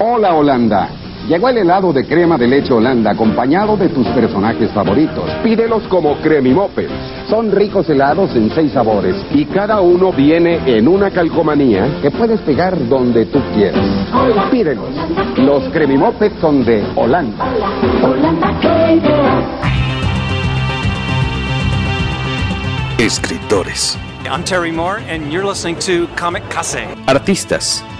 Hola Holanda. Llegó el helado de crema de leche Holanda acompañado de tus personajes favoritos. Pídelos como Cremimopes. Son ricos helados en seis sabores y cada uno viene en una calcomanía que puedes pegar donde tú quieras. Pídelos. Los Cremimopes son de Holanda. Escritores. I'm Terry Moore, and you're listening to Comic Case. Artistas.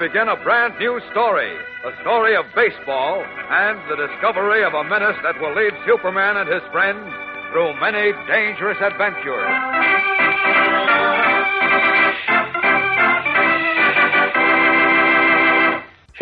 We begin a brand new story, a story of baseball and the discovery of a menace that will lead Superman and his friends through many dangerous adventures.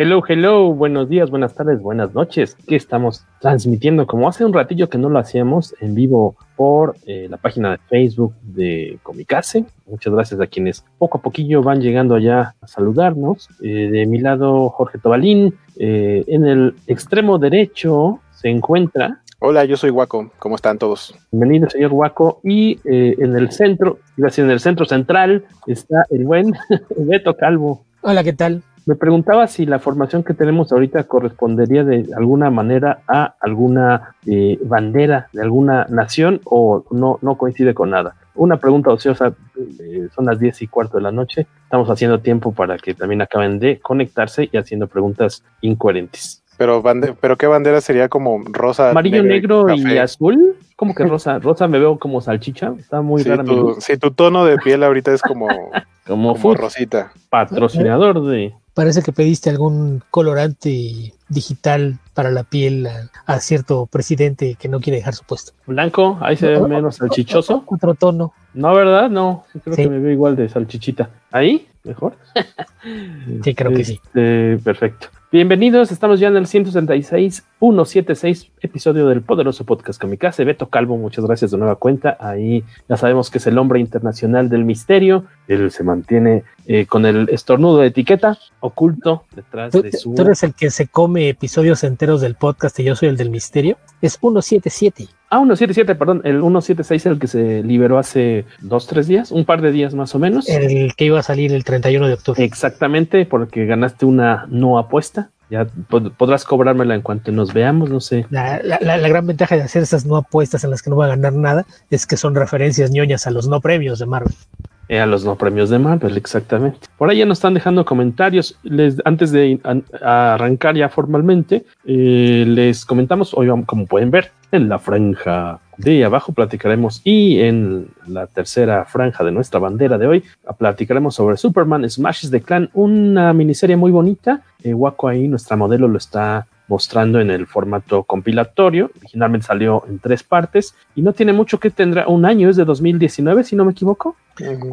Hello, hello, buenos días, buenas tardes, buenas noches. Que estamos transmitiendo como hace un ratillo que no lo hacíamos en vivo por eh, la página de Facebook de Comicase. Muchas gracias a quienes poco a poquillo van llegando allá a saludarnos. Eh, de mi lado, Jorge Tobalín. Eh, en el extremo derecho se encuentra. Hola, yo soy Waco. ¿Cómo están todos? Bienvenido, señor Waco. Y eh, en el centro, gracias, en el centro central está el buen Beto Calvo. Hola, ¿qué tal? Me preguntaba si la formación que tenemos ahorita correspondería de alguna manera a alguna eh, bandera de alguna nación o no, no coincide con nada. Una pregunta ociosa, eh, son las 10 y cuarto de la noche, estamos haciendo tiempo para que también acaben de conectarse y haciendo preguntas incoherentes. Pero, bande pero ¿qué bandera sería como rosa? Amarillo, negro, y azul. ¿Cómo que rosa? Rosa me veo como salchicha, está muy sí, rara. Tu, sí, tu tono de piel ahorita es como, como, como rosita. Patrocinador de Parece que pediste algún colorante digital para la piel a, a, cierto presidente que no quiere dejar su puesto. Blanco, ahí se ve menos salchichoso. Otro tono. No, ¿verdad? No, creo sí. que me veo igual de salchichita. ¿Ahí? ¿Mejor? sí, creo que sí. Este, perfecto. Bienvenidos, estamos ya en el 166, 176 episodio del poderoso podcast Comicase. Beto Calvo, muchas gracias de nueva cuenta. Ahí ya sabemos que es el hombre internacional del misterio. Él se mantiene eh, con el estornudo de etiqueta oculto detrás ¿Tú, de su. ¿Tú eres el que se come episodios enteros del podcast y yo soy el del misterio? Es 177. Ah, 177, perdón, el 176 es el que se liberó hace dos, tres días, un par de días más o menos. El que iba a salir el 31 de octubre. Exactamente, porque ganaste una no apuesta. Ya pod podrás cobrármela en cuanto nos veamos, no sé. La, la, la, gran ventaja de hacer esas no apuestas en las que no va a ganar nada es que son referencias ñoñas a los no premios de Marvel. Eh, a los no premios de Marvel, exactamente. Por ahí ya nos están dejando comentarios. Les, antes de arrancar ya formalmente, eh, les comentamos, hoy como pueden ver, en la franja de abajo platicaremos y en la tercera franja de nuestra bandera de hoy platicaremos sobre Superman Smashes the Clan, una miniserie muy bonita. Eh, Waco ahí, nuestra modelo, lo está mostrando en el formato compilatorio. Originalmente salió en tres partes y no tiene mucho que tendrá un año, es de 2019, si no me equivoco.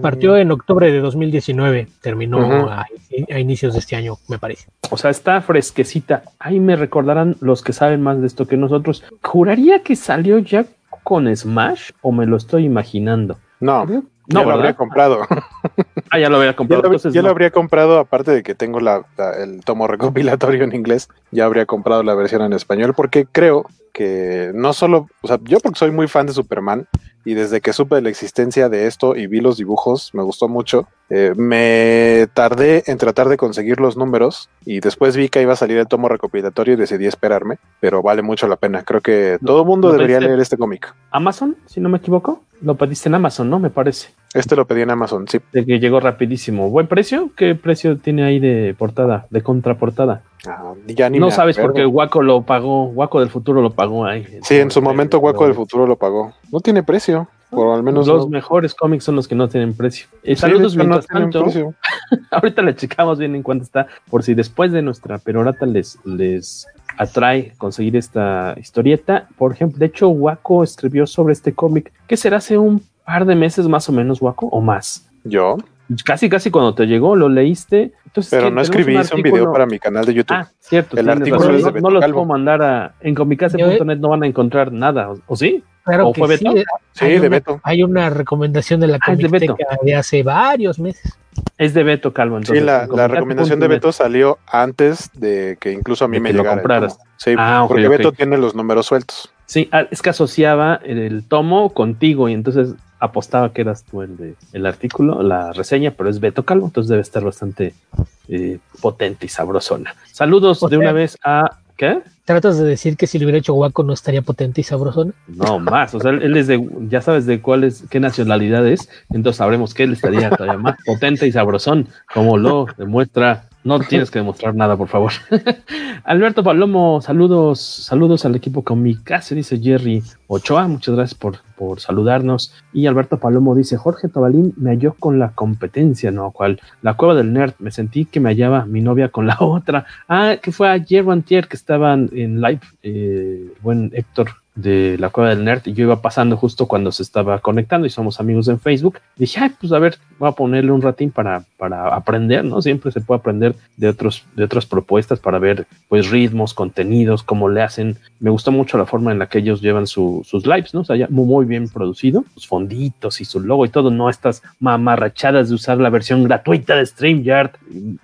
Partió en octubre de 2019, terminó uh -huh. a, a, inicios de este año, me parece. O sea, está fresquecita. Ahí me recordarán los que saben más de esto que nosotros. Juraría que salió ya con Smash o me lo estoy imaginando. No, no ya lo habría comprado. Ah, ya lo habría comprado. Ya, lo, Entonces, ya no. lo, habría comprado, aparte de que tengo la, la, el tomo recopilatorio en inglés, ya habría comprado la versión en español, porque creo que no solo, o sea, yo porque soy muy fan de Superman y desde que supe de la existencia de esto y vi los dibujos, me gustó mucho. Eh, me tardé en tratar de conseguir los números y después vi que iba a salir el tomo recopilatorio y decidí esperarme, pero vale mucho la pena. Creo que todo el mundo debería leer este cómic. ¿Amazon, si no me equivoco? Lo pediste en Amazon, ¿no? Me parece. Este lo pedí en Amazon, sí. De que llegó rapidísimo. ¿Buen precio? ¿Qué precio tiene ahí de portada, de contraportada? Ah, ya ni no sabes acuerdo. porque Waco lo pagó, Waco del futuro lo pagó ahí. Sí, en su momento Waco del futuro lo pagó. No tiene precio, por al menos Los no. mejores cómics son los que no tienen precio. Eh, Sí, saludos no mientras tanto. precio. Ahorita le checamos bien en cuánto está, por si después de nuestra perorata les, les atrae conseguir esta historieta. Por ejemplo, de hecho, Waco escribió sobre este cómic, que será hace un par de meses más o menos, Waco, o más. Yo, Casi, casi cuando te llegó, lo leíste. Entonces, pero no escribí, hice un video para mi canal de YouTube. Ah, cierto. El artículo razón. es de no, Beto no los puedo mandar a. En comicase.net no van a encontrar nada, ¿o, o sí? Claro ¿O que fue sí. Beto? eh, Sí, hay de una- Beto. Hay una recomendación de la Ah, de Beto. De hace varios meses. Es de Beto Calvo. Entonces, sí, la, la recomendación de Beto salió antes de que incluso a mí De me que lo el compraras. tomo. Sí, Ah, porque. Beto tiene los números sueltos. Sí, ah, es que asociaba el tomo contigo y entonces apostaba que eras tú el de el artículo, la reseña, pero es Beto Calvo, entonces debe estar bastante eh, potente y sabrosona. Saludos O de una vez a ¿qué? ¿Tratas de decir que si lo hubiera hecho Waco no estaría potente y sabrosón? No más, o sea, él, él es de, ya sabes de cuál es, qué nacionalidad es, entonces sabremos que él estaría todavía más potente y sabrosón, como lo demuestra. No tienes que demostrar nada, por favor. Alberto Palomo, saludos, saludos al equipo Comicase, dice Jerry Ochoa, muchas gracias por, por saludarnos. Y Alberto Palomo dice, Jorge Tobalín me halló con la competencia, ¿no? ¿Cuál? La cueva del nerd, me sentí que me hallaba mi novia con la otra. Ah, que fue ayer o antier que estaban en live, eh, buen Héctor de la cueva del nerd y yo iba pasando justo cuando se estaba conectando y somos amigos en Facebook. Dije, ay, pues a ver, voy a ponerle un ratín para, para aprender, ¿no? Siempre se puede aprender de otros, de otras propuestas para ver, pues, ritmos, contenidos, cómo le hacen. Me gustó mucho la forma en la que ellos llevan su- sus lives, ¿no? O sea, ya muy bien producido, sus fonditos y su logo y todo, no estas mamarrachadas de usar la versión gratuita de StreamYard,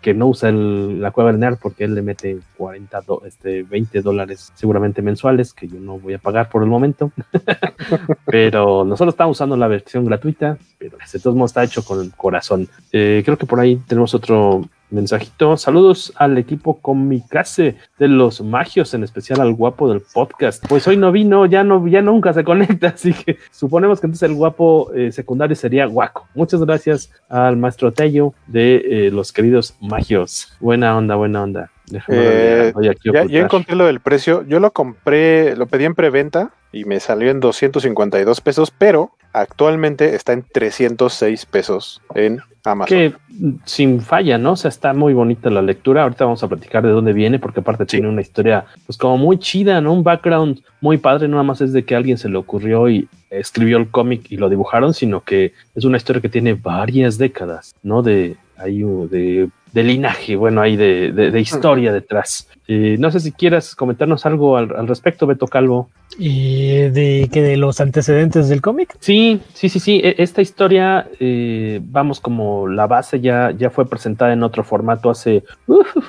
que no usa el- la cueva del nerd porque él le mete 40, do- este, 20 dólares seguramente mensuales, que yo no voy a pagar por el momento. pero nosotros estamos usando la versión gratuita, pero de todos modos está hecho con el corazón. Eh, creo que por ahí tenemos otro mensajito. Saludos al equipo Comicase de los magios, en especial al guapo del podcast. Pues hoy no vino, ya no, ya nunca se conecta, así que suponemos que entonces el guapo eh, secundario sería guaco. Muchas gracias al maestro Tello de eh, los queridos magios. Buena onda, buena onda. Eh, ya, ocultar. encontré lo del precio. Yo lo compré, lo pedí en preventa y me salió en 252 pesos, pero actualmente está en 306 pesos en Amazon. que mm, sin falla, ¿no? O sea, está muy bonita la lectura. Ahorita vamos a platicar de dónde viene, porque aparte tiene una historia, pues como muy chida, ¿no? Un background muy padre, no nada más es de que a alguien se le ocurrió y escribió el cómic y lo dibujaron, sino que es una historia que tiene varias décadas, ¿no? De, hay un- de, de linaje, bueno, hay de, de- de historia detrás. Eh, no sé si quieras comentarnos algo al, al respecto, Beto Calvo. Eh, de que de los antecedentes del cómic. Sí, sí, sí, sí. E- Esta historia, eh, vamos, como la base ya, ya fue presentada en otro formato hace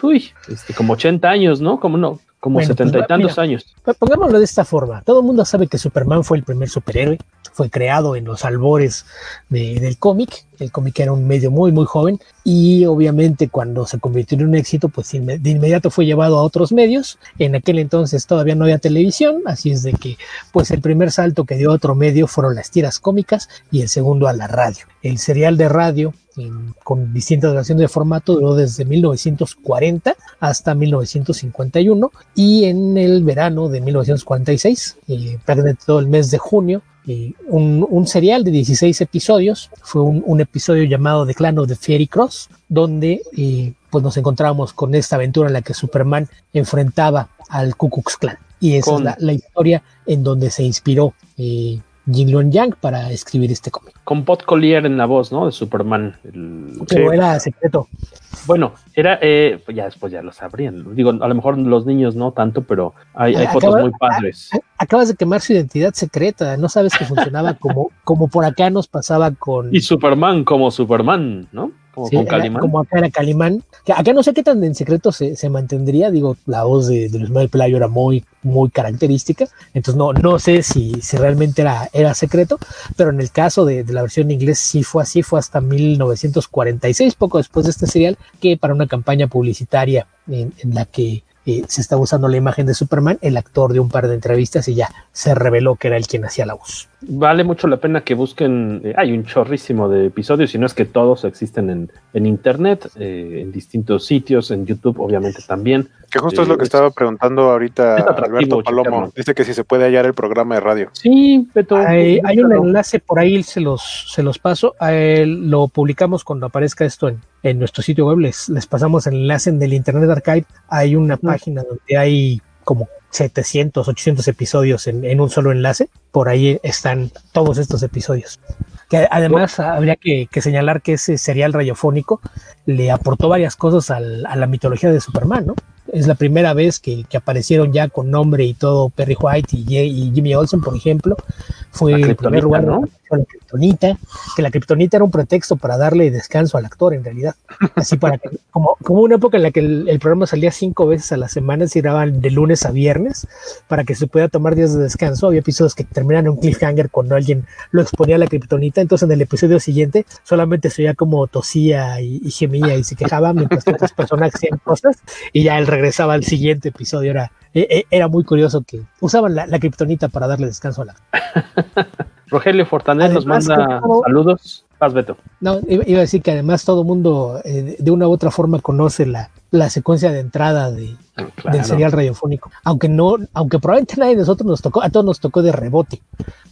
uy, este, como 80 años, ¿no? Como no, como Bueno, setenta pues, y tantos mira. años. Pues Pongámoslo de esta forma. Todo el mundo sabe que Superman fue el primer superhéroe. Fue creado en los albores de- del cómic. El cómic era un medio muy, muy joven. Y obviamente cuando se convirtió en un éxito, pues inme- de inmediato fue llevado a otros medios. En aquel entonces todavía no había televisión. Así es de que, pues el primer salto que dio a otro medio fueron las tiras cómicas y el segundo a la radio. El serial de radio en- con distintas versiones de formato duró desde 1940 hasta 1951 y en el verano de 1946, eh, prácticamente todo el mes de junio, eh, un, un serial de 16 episodios, fue un, un episodio llamado The Clan of the Fairy Cross, donde eh, pues nos encontramos con esta aventura en la que Superman enfrentaba al Ku Klux Klan. Y esa Con- es la, la historia en donde se inspiró eh, Jin Yang para escribir este cómic. Con Pot Collier en la voz, ¿no? De Superman. el- Pero era secreto. Bueno, era, eh, ya después ya lo sabrían. Digo, a lo mejor los niños no tanto, pero hay, hay Acaba- fotos muy padres. Acabas de quemar su identidad secreta, no sabes que funcionaba como, como por acá nos pasaba con... Y Superman como Superman, ¿no? Como Sí, con era- Calimán. como acá era Calimán. Que acá no sé qué tan en secreto se, se mantendría. Digo, la voz de, de Luis Manuel Pelayo era muy, muy característica. Entonces no, no sé si, si realmente era, era secreto. Pero en el caso de, de la versión en inglés sí fue así. Fue hasta 1946, poco después de este serial, que para una campaña publicitaria en, en la que eh, se estaba usando la imagen de Superman, el actor de un par de entrevistas y ya se reveló que era el quien hacía la voz. Vale mucho la pena que busquen, eh, hay un chorrísimo de episodios, y no es que todos existen en, en internet, eh, en distintos sitios, en YouTube obviamente también. Que justo es lo que estaba preguntando ahorita Alberto Palomo. Dice que si se puede hallar el programa de radio. Sí, Beto. Hay, hay un enlace por ahí, se los, se los paso. lo publicamos cuando aparezca esto en, en nuestro sitio web. Les, les pasamos el enlace en el Internet Archive. Hay una página donde hay como 700, 800 episodios en, en, un solo enlace. Por ahí están todos estos episodios. Que además habría que, que, señalar que ese serial radiofónico le aportó varias cosas al, a la mitología de Superman, ¿no? es la primera vez que, que, aparecieron ya con nombre y todo Perry White y, y Jimmy Olsen, por ejemplo. Fue el primer lugar ¿no? La kriptonita, que la kriptonita era un pretexto para darle descanso al actor en realidad. Así para que, como, como una época en la que el, el programa salía cinco veces a la semana, se grababan de lunes a viernes, para que se pueda tomar días de descanso. Había episodios que terminaban en un cliffhanger cuando alguien lo exponía a la kriptonita. Entonces en el episodio siguiente solamente se oía como tosía y, y gemía y se quejaba mientras otras personas hacían cosas y ya el regresaba al siguiente episodio. Era, era muy curioso que usaban la, la kriptonita para darle descanso a la. Rogelio Fortanet nos manda todo, saludos. Paz, Beto. No, iba a decir que además todo el mundo eh, de una u otra forma conoce la, la secuencia de entrada de, claro. del serial radiofónico. Aunque no, aunque probablemente nadie de nosotros nos tocó, a todos nos tocó de rebote.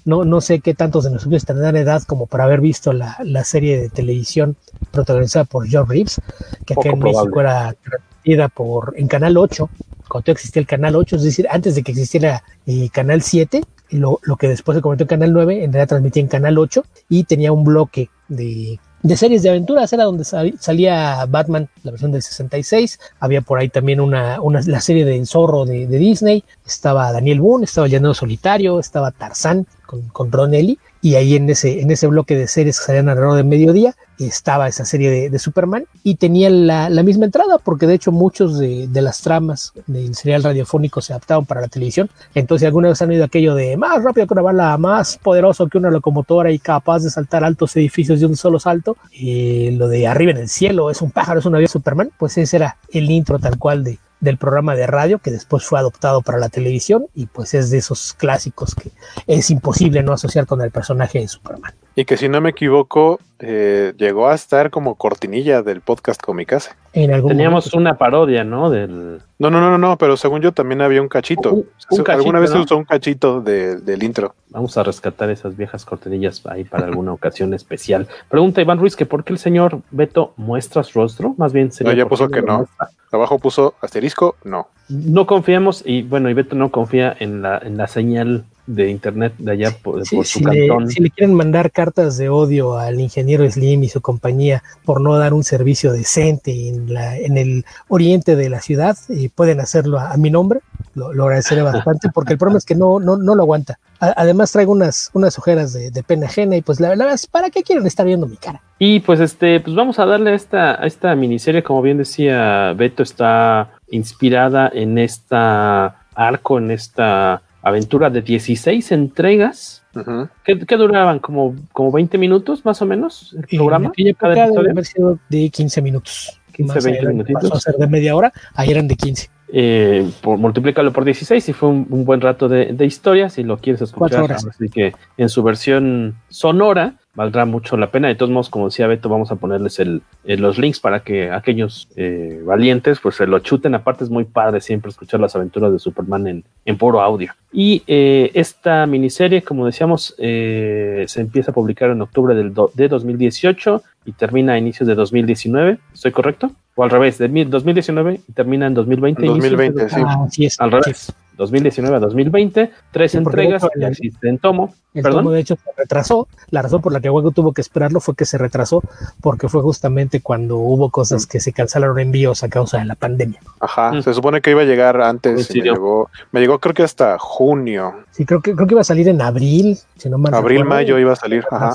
No, no sé qué tantos de nosotros tendrán edad como para haber visto la, la serie de televisión protagonizada por John Reeves, que acá en probable. México era transmitida por, en Canal 8, cuando existía el Canal 8, es decir, antes de que existiera eh, Canal 7, lo, lo, que después se convirtió en Canal 9, en realidad transmitía en Canal 8 y tenía un bloque de, de series de aventuras, era donde salía Batman, la versión del 66, había por ahí también una, una la serie de Zorro de, de, Disney, estaba Daniel Boone, estaba Llanero Solitario, estaba Tarzán con, con Ron Ellie, y ahí en ese, en ese bloque de series que salían alrededor de mediodía estaba esa serie de, Superman y tenía la, la, misma entrada porque de hecho muchos de, las tramas del serial radiofónico se adaptaban para la televisión. Entonces alguna vez han oído aquello de más rápido que una bala más poderoso que una locomotora y capaz de saltar altos edificios de un solo salto. Y lo de arriba en el cielo es un pájaro es un avión Superman pues ese era el intro tal cual de, del programa de radio que después fue adoptado para la televisión y pues es de esos clásicos que es imposible no asociar con el personaje de Superman. Y que si no me equivoco, eh, llegó a estar como cortinilla del podcast Comicase. En algún Teníamos momento. una parodia, ¿no? Del... No, no, no, no, pero según yo también había un cachito. Un cachito Alguna vez ¿no? se usó un cachito de, del intro. Vamos a rescatar esas viejas cortinillas ahí para alguna ocasión especial. Pregunta Iván Ruiz que por qué el señor Beto muestra su rostro, más bien sería No, ya puso que no. Muestra. Abajo puso asterisco, no. No confiamos y bueno, y Beto no confía en la, en la señal de internet de allá por, sí, por su si cantón. Le, si le quieren mandar cartas de odio al ingeniero Slim y su compañía por no dar un servicio decente en, la, en el oriente de la ciudad, eh, pueden hacerlo a, a mi nombre. Lo, lo, agradeceré bastante porque el problema es que no, no, no lo aguanta. A, además traigo unas, unas ojeras de, de, pena ajena y pues la verdad es, ¿para qué quieren estar viendo mi cara? Y pues este, pues vamos a darle a esta, a esta miniserie, como bien decía Beto, está inspirada en esta arco, en esta aventura de 16 entregas. Uh -huh. ¿Qué, ¿Qué, duraban? ¿Como, ¿Como 20 minutos más o menos el programa? En debe haber sido de 15 minutos. 15, 20 minutitos. Pasó a ser de media hora, ahí eran de 15. Eh, por, multiplícalo por 16 y fue un, un buen rato de, de, historia. Si lo quieres escuchar, así que en su versión sonora valdrá mucho la pena. De todos modos, como decía Beto, vamos a ponerles el, el, los links para que aquellos eh, valientes pues se lo chuten. Aparte es muy padre siempre escuchar las aventuras de Superman en, en puro audio. Y eh, esta miniserie, como decíamos, eh, se empieza a publicar en octubre del do, de 2018 y termina a inicios de 2019. ¿Estoy correcto? O al revés, de 2019 y termina en 2020. 2020, sí. Ah, sí es, al revés. 2019 a 2020, tres sí, entregas ya existen en tomo. El ¿Perdón? tomo, de hecho, se retrasó. La razón por la que Hueco tuvo que esperarlo fue que se retrasó, porque fue justamente cuando hubo cosas que se cancelaron envíos a causa de la pandemia. Ajá, mm. se supone que iba a llegar antes. Y me, llegó, me llegó, creo que hasta junio. Sí, creo que, creo que iba a salir en abril, si no mal Abril, recuerdo, mayo iba a salir. Ajá.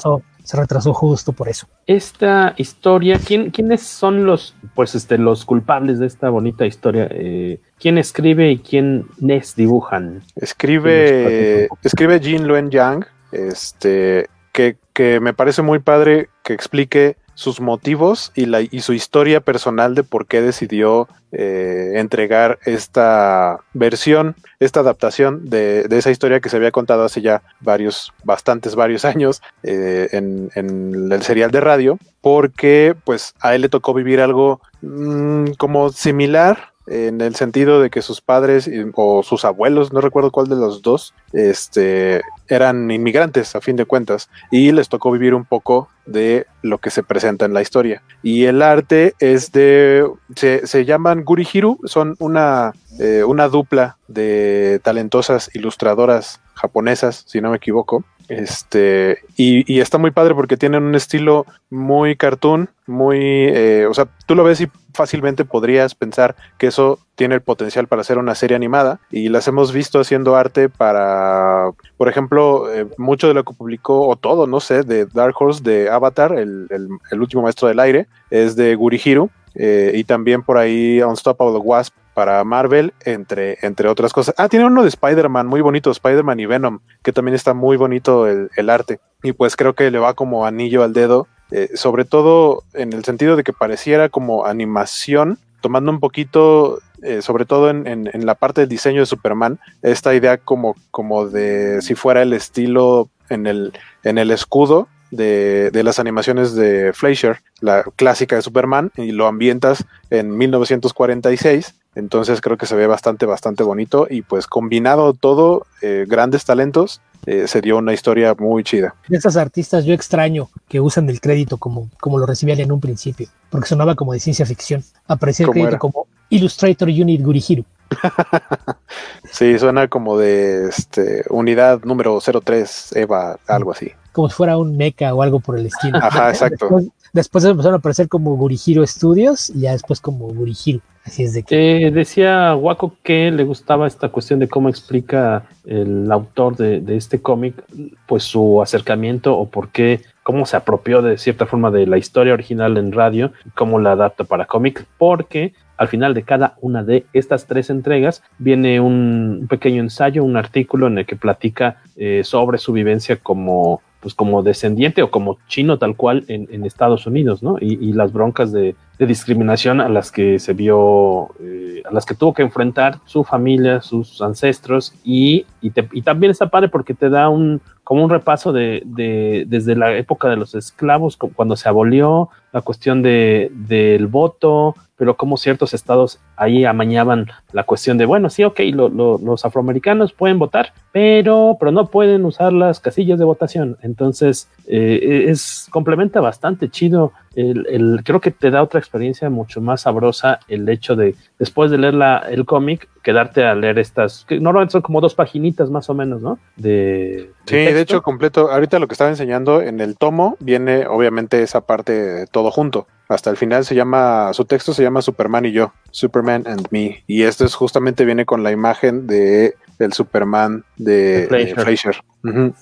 Se retrasó justo por eso. Esta historia, ¿quién, ¿quiénes son los, pues, este, los culpables de esta bonita historia? Eh, ¿Quién escribe y quiénes dibujan? Escribe, escribe Jin Luen Yang, este, que, que me parece muy padre que explique sus motivos y, la, y su historia personal de por qué decidió eh, entregar esta versión, esta adaptación de, de, esa historia que se había contado hace ya varios, bastantes, varios años eh, en, el serial de radio, porque pues a él le tocó vivir algo mmm, como similar en el sentido de que sus padres o sus abuelos, no recuerdo cuál de los dos, este, eran inmigrantes a fin de cuentas y les tocó vivir un poco de lo que se presenta en la historia. Y el arte es de, se, se llaman Gurihiru, son una, eh, una dupla de talentosas ilustradoras japonesas, si no me equivoco. Este, y, y, está muy padre porque tienen un estilo muy cartoon, muy, eh, o sea, tú lo ves y fácilmente podrías pensar que eso tiene el potencial para hacer una serie animada y las hemos visto haciendo arte para, por ejemplo, eh, mucho de lo que publicó, o todo, no sé, de Dark Horse, de Avatar, el, el, último maestro del aire, es de Gurihiro. Eh, y también por ahí Unstoppable Wasp para Marvel, entre, entre otras cosas. Ah, tiene uno de Spider-Man, muy bonito, Spider-Man y Venom, que también está muy bonito el, el, arte. Y pues creo que le va como anillo al dedo, eh, sobre todo en el sentido de que pareciera como animación, tomando un poquito, eh, sobre todo en, en, en, la parte del diseño de Superman, esta idea como, como de si fuera el estilo en el, en el escudo de, de, las animaciones de Fleischer, la clásica de Superman, y lo ambientas en 1946. Entonces creo que se ve bastante, bastante bonito y pues combinado todo, eh, grandes talentos, eh, se dio una historia muy chida. De esas artistas yo extraño que usan el crédito como, como lo recibían en un principio, porque sonaba como de ciencia ficción. Aparecía el crédito era? como Illustrator Unit Gurihiro. sí, suena como de este, unidad número 03, Eva, algo así. Como si fuera un mecha o algo por el estilo. Ajá, exacto. Después, después empezaron a aparecer como Gurihiro Studios y ya después como Gurihiro. Así es de que. Eh, decía Waco que le gustaba esta cuestión de cómo explica el autor de, de este cómic, pues su acercamiento o por qué, cómo se apropió de cierta forma de la historia original en radio, cómo la adapta para cómic, porque al final de cada una de estas tres entregas viene un, un pequeño ensayo, un artículo en el que platica eh, sobre su vivencia como pues como descendiente o como chino tal cual en, en Estados Unidos, ¿no? Y, y las broncas de, de, discriminación a las que se vio, eh, a las que tuvo que enfrentar su familia, sus ancestros, y, y, te, y también está padre porque te da un, como un repaso de, de, desde la época de los esclavos, cuando se abolió la cuestión de, del voto, pero como ciertos estados ahí amañaban la cuestión de, bueno, sí, ok, lo, lo, los afroamericanos pueden votar, pero, pero no pueden usar las casillas de votación. Entonces, eh, es complementa bastante chido. El, el, creo que te da otra experiencia mucho más sabrosa el hecho de, después de leer la, el cómic, quedarte a leer estas, que normalmente son como dos paginitas más o menos, ¿no? Sí, de, de hecho, completo. Ahorita lo que estaba enseñando en el tomo viene obviamente esa parte todo junto. Hasta el final se llama, su texto se llama Superman y yo, Superman and Me. Y esto es justamente viene con la imagen de el Superman de, de Fleischer. Uh -huh.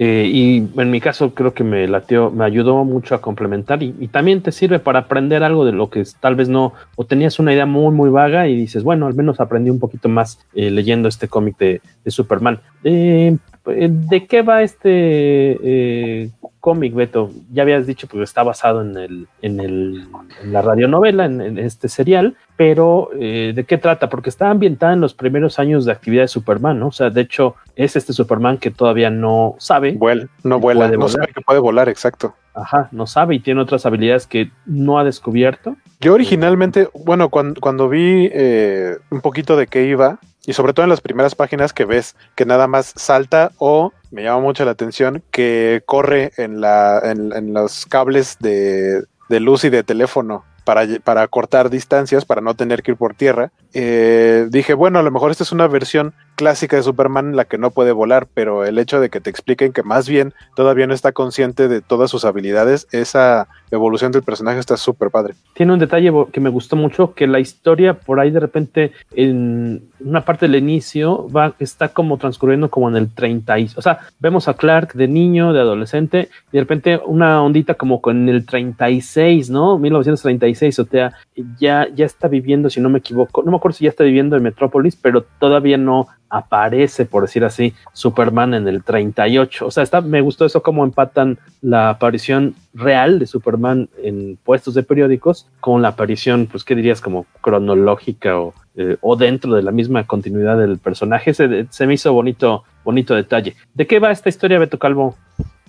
Eh, y en mi caso creo que me latió, me ayudó mucho a complementar y, y, también te sirve para aprender algo de lo que tal vez no, o tenías una idea muy, muy vaga y dices, bueno, al menos aprendí un poquito más eh, leyendo este cómic de, de, Superman. Eh, ¿De qué va este eh, cómic, Beto? Ya habías dicho que está basado en, el, en, el, en la radionovela, en, en, este serial, pero eh, ¿de qué trata? Porque está ambientada en los primeros años de actividad de Superman, ¿no? O sea, de hecho, es este Superman que todavía no sabe. Vuela, no vuela, no sabe que puede volar, exacto. Ajá, no sabe y tiene otras habilidades que no ha descubierto. Yo originalmente, bueno, cuando, cuando vi eh, un poquito de qué iba, y sobre todo en las primeras páginas que ves que nada más salta o me llama mucho la atención que corre en, la, en, los cables de, de, luz y de teléfono para, para, cortar distancias, para no tener que ir por tierra. Eh, dije, bueno, a lo mejor esta es una versión clásica de Superman la que no puede volar, pero el hecho de que te expliquen que más bien todavía no está consciente de todas sus habilidades, esa evolución del personaje está súper padre. Tiene un detalle que me gustó mucho, que la historia por ahí de repente en una parte del inicio va, está como transcurriendo como en el 30, o sea, vemos a Clark de niño, de adolescente, y de repente una ondita como con el 36, ¿no? 1936, o sea, ya, ya está viviendo, si no me equivoco, no me acuerdo si ya está viviendo en Metrópolis, pero todavía no aparece, por decir así, Superman en el 38. O sea, está, me gustó eso cómo empatan la aparición real de Superman en puestos de periódicos con la aparición, pues, ¿qué dirías? Como cronológica o, eh, o dentro de la misma continuidad del personaje. Se, se me hizo bonito, bonito detalle. ¿De qué va esta historia, Beto Calvo?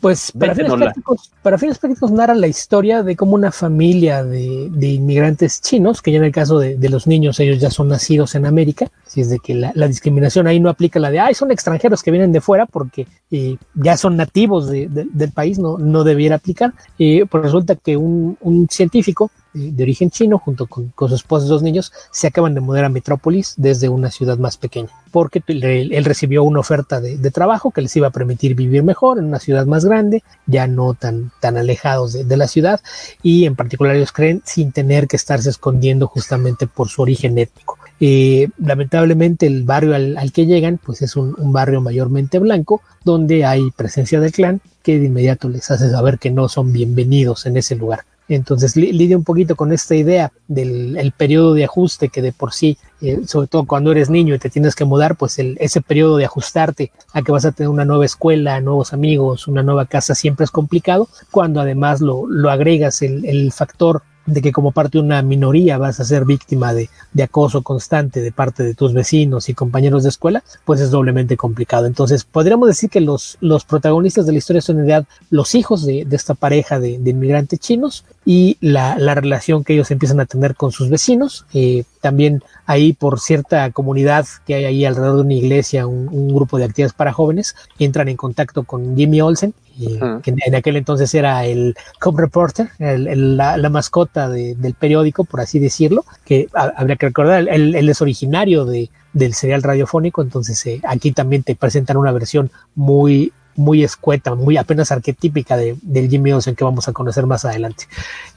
Pues para fines, prácticos, para fines, prácticos, narra la historia de cómo una familia de, de inmigrantes chinos, que ya en el caso de, de, los niños, ellos ya son nacidos en América, si es de que la, la, discriminación ahí no aplica la de, ay, son extranjeros que vienen de fuera porque eh, ya son nativos de, del país, no, no debiera aplicar. Eh, pues resulta que un, un científico de origen chino, junto con, con, su esposa y dos niños, se acaban de mudar a Metrópolis desde una ciudad más pequeña, porque él, recibió una oferta de, trabajo que les iba a permitir vivir mejor en una ciudad más grande, ya no tan, tan alejados de, la ciudad, y en particular ellos creen sin tener que estarse escondiendo justamente por su origen étnico. Eh, lamentablemente el barrio al, al, que llegan pues es un, un, barrio mayormente blanco donde hay presencia del clan que de inmediato les hace saber que no son bienvenidos en ese lugar. Entonces lidia un poquito con esta idea del el periodo de ajuste que de por sí, eh, sobre todo cuando eres niño y te tienes que mudar, pues el, ese periodo de ajustarte a que vas a tener una nueva escuela, nuevos amigos, una nueva casa siempre es complicado, cuando además lo, lo agregas el, el factor de que como parte de una minoría vas a ser víctima de, de, acoso constante de parte de tus vecinos y compañeros de escuela, pues es doblemente complicado. Entonces, podríamos decir que los, los protagonistas de la historia son en realidad los hijos de, de esta pareja de, inmigrantes chinos y la, la, relación que ellos empiezan a tener con sus vecinos. Eh, también ahí por cierta comunidad que hay ahí alrededor de una iglesia, un, un grupo de actividades para jóvenes, entran en contacto con Jimmy Olsen, eh, que en aquel entonces era el Cop Reporter, el, el, la, la, mascota de, del periódico, por así decirlo, que a, habría que recordar, él, él es originario de, del serial radiofónico, entonces eh, aquí también te presentan una versión muy muy escueta, muy apenas arquetípica de, del Jimmy Olsen que vamos a conocer más adelante.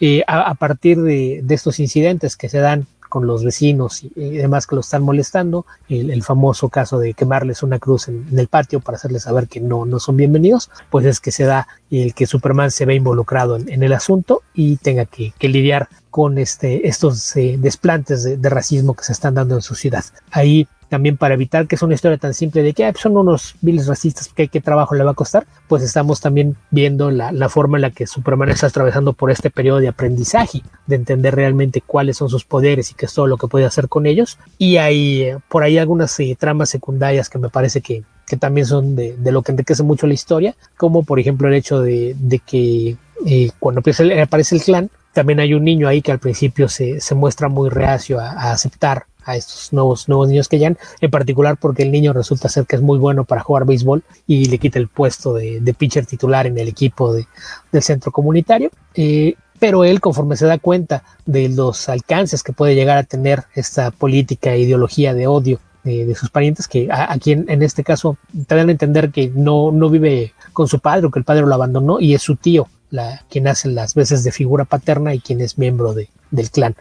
Eh, a, a, partir de, de, estos incidentes que se dan con los vecinos y, demás que lo están molestando, el, famoso caso de quemarles una cruz en, el patio para hacerles saber que no, no son bienvenidos, pues es que se da el que Superman se ve involucrado en, el asunto y tenga que, que lidiar con este, estos eh, desplantes de, de, racismo que se están dando en su ciudad. Ahí también para evitar que es una historia tan simple de que ah, son unos viles racistas, ¿qué, qué trabajo le va a costar? Pues estamos también viendo la, la, forma en la que Superman está atravesando por este periodo de aprendizaje, de entender realmente cuáles son sus poderes y qué es todo lo que puede hacer con ellos. Y hay eh, por ahí algunas eh, tramas secundarias que me parece que, que también son de, de, lo que enriquece mucho la historia, como por ejemplo el hecho de, de que eh, cuando aparece el clan, también hay un niño ahí que al principio se, se muestra muy reacio a, a aceptar a estos nuevos, nuevos niños que llegan, en particular porque el niño resulta ser que es muy bueno para jugar béisbol y le quita el puesto de, pitcher titular en el equipo de, del centro comunitario. Eh, pero él, conforme se da cuenta de los alcances que puede llegar a tener esta política e ideología de odio de, sus parientes, que aquí en, en, este caso te dan a entender que no, no vive con su padre o que el padre lo abandonó y es su tío la, quien hace las veces de figura paterna y quien es miembro de, del clan.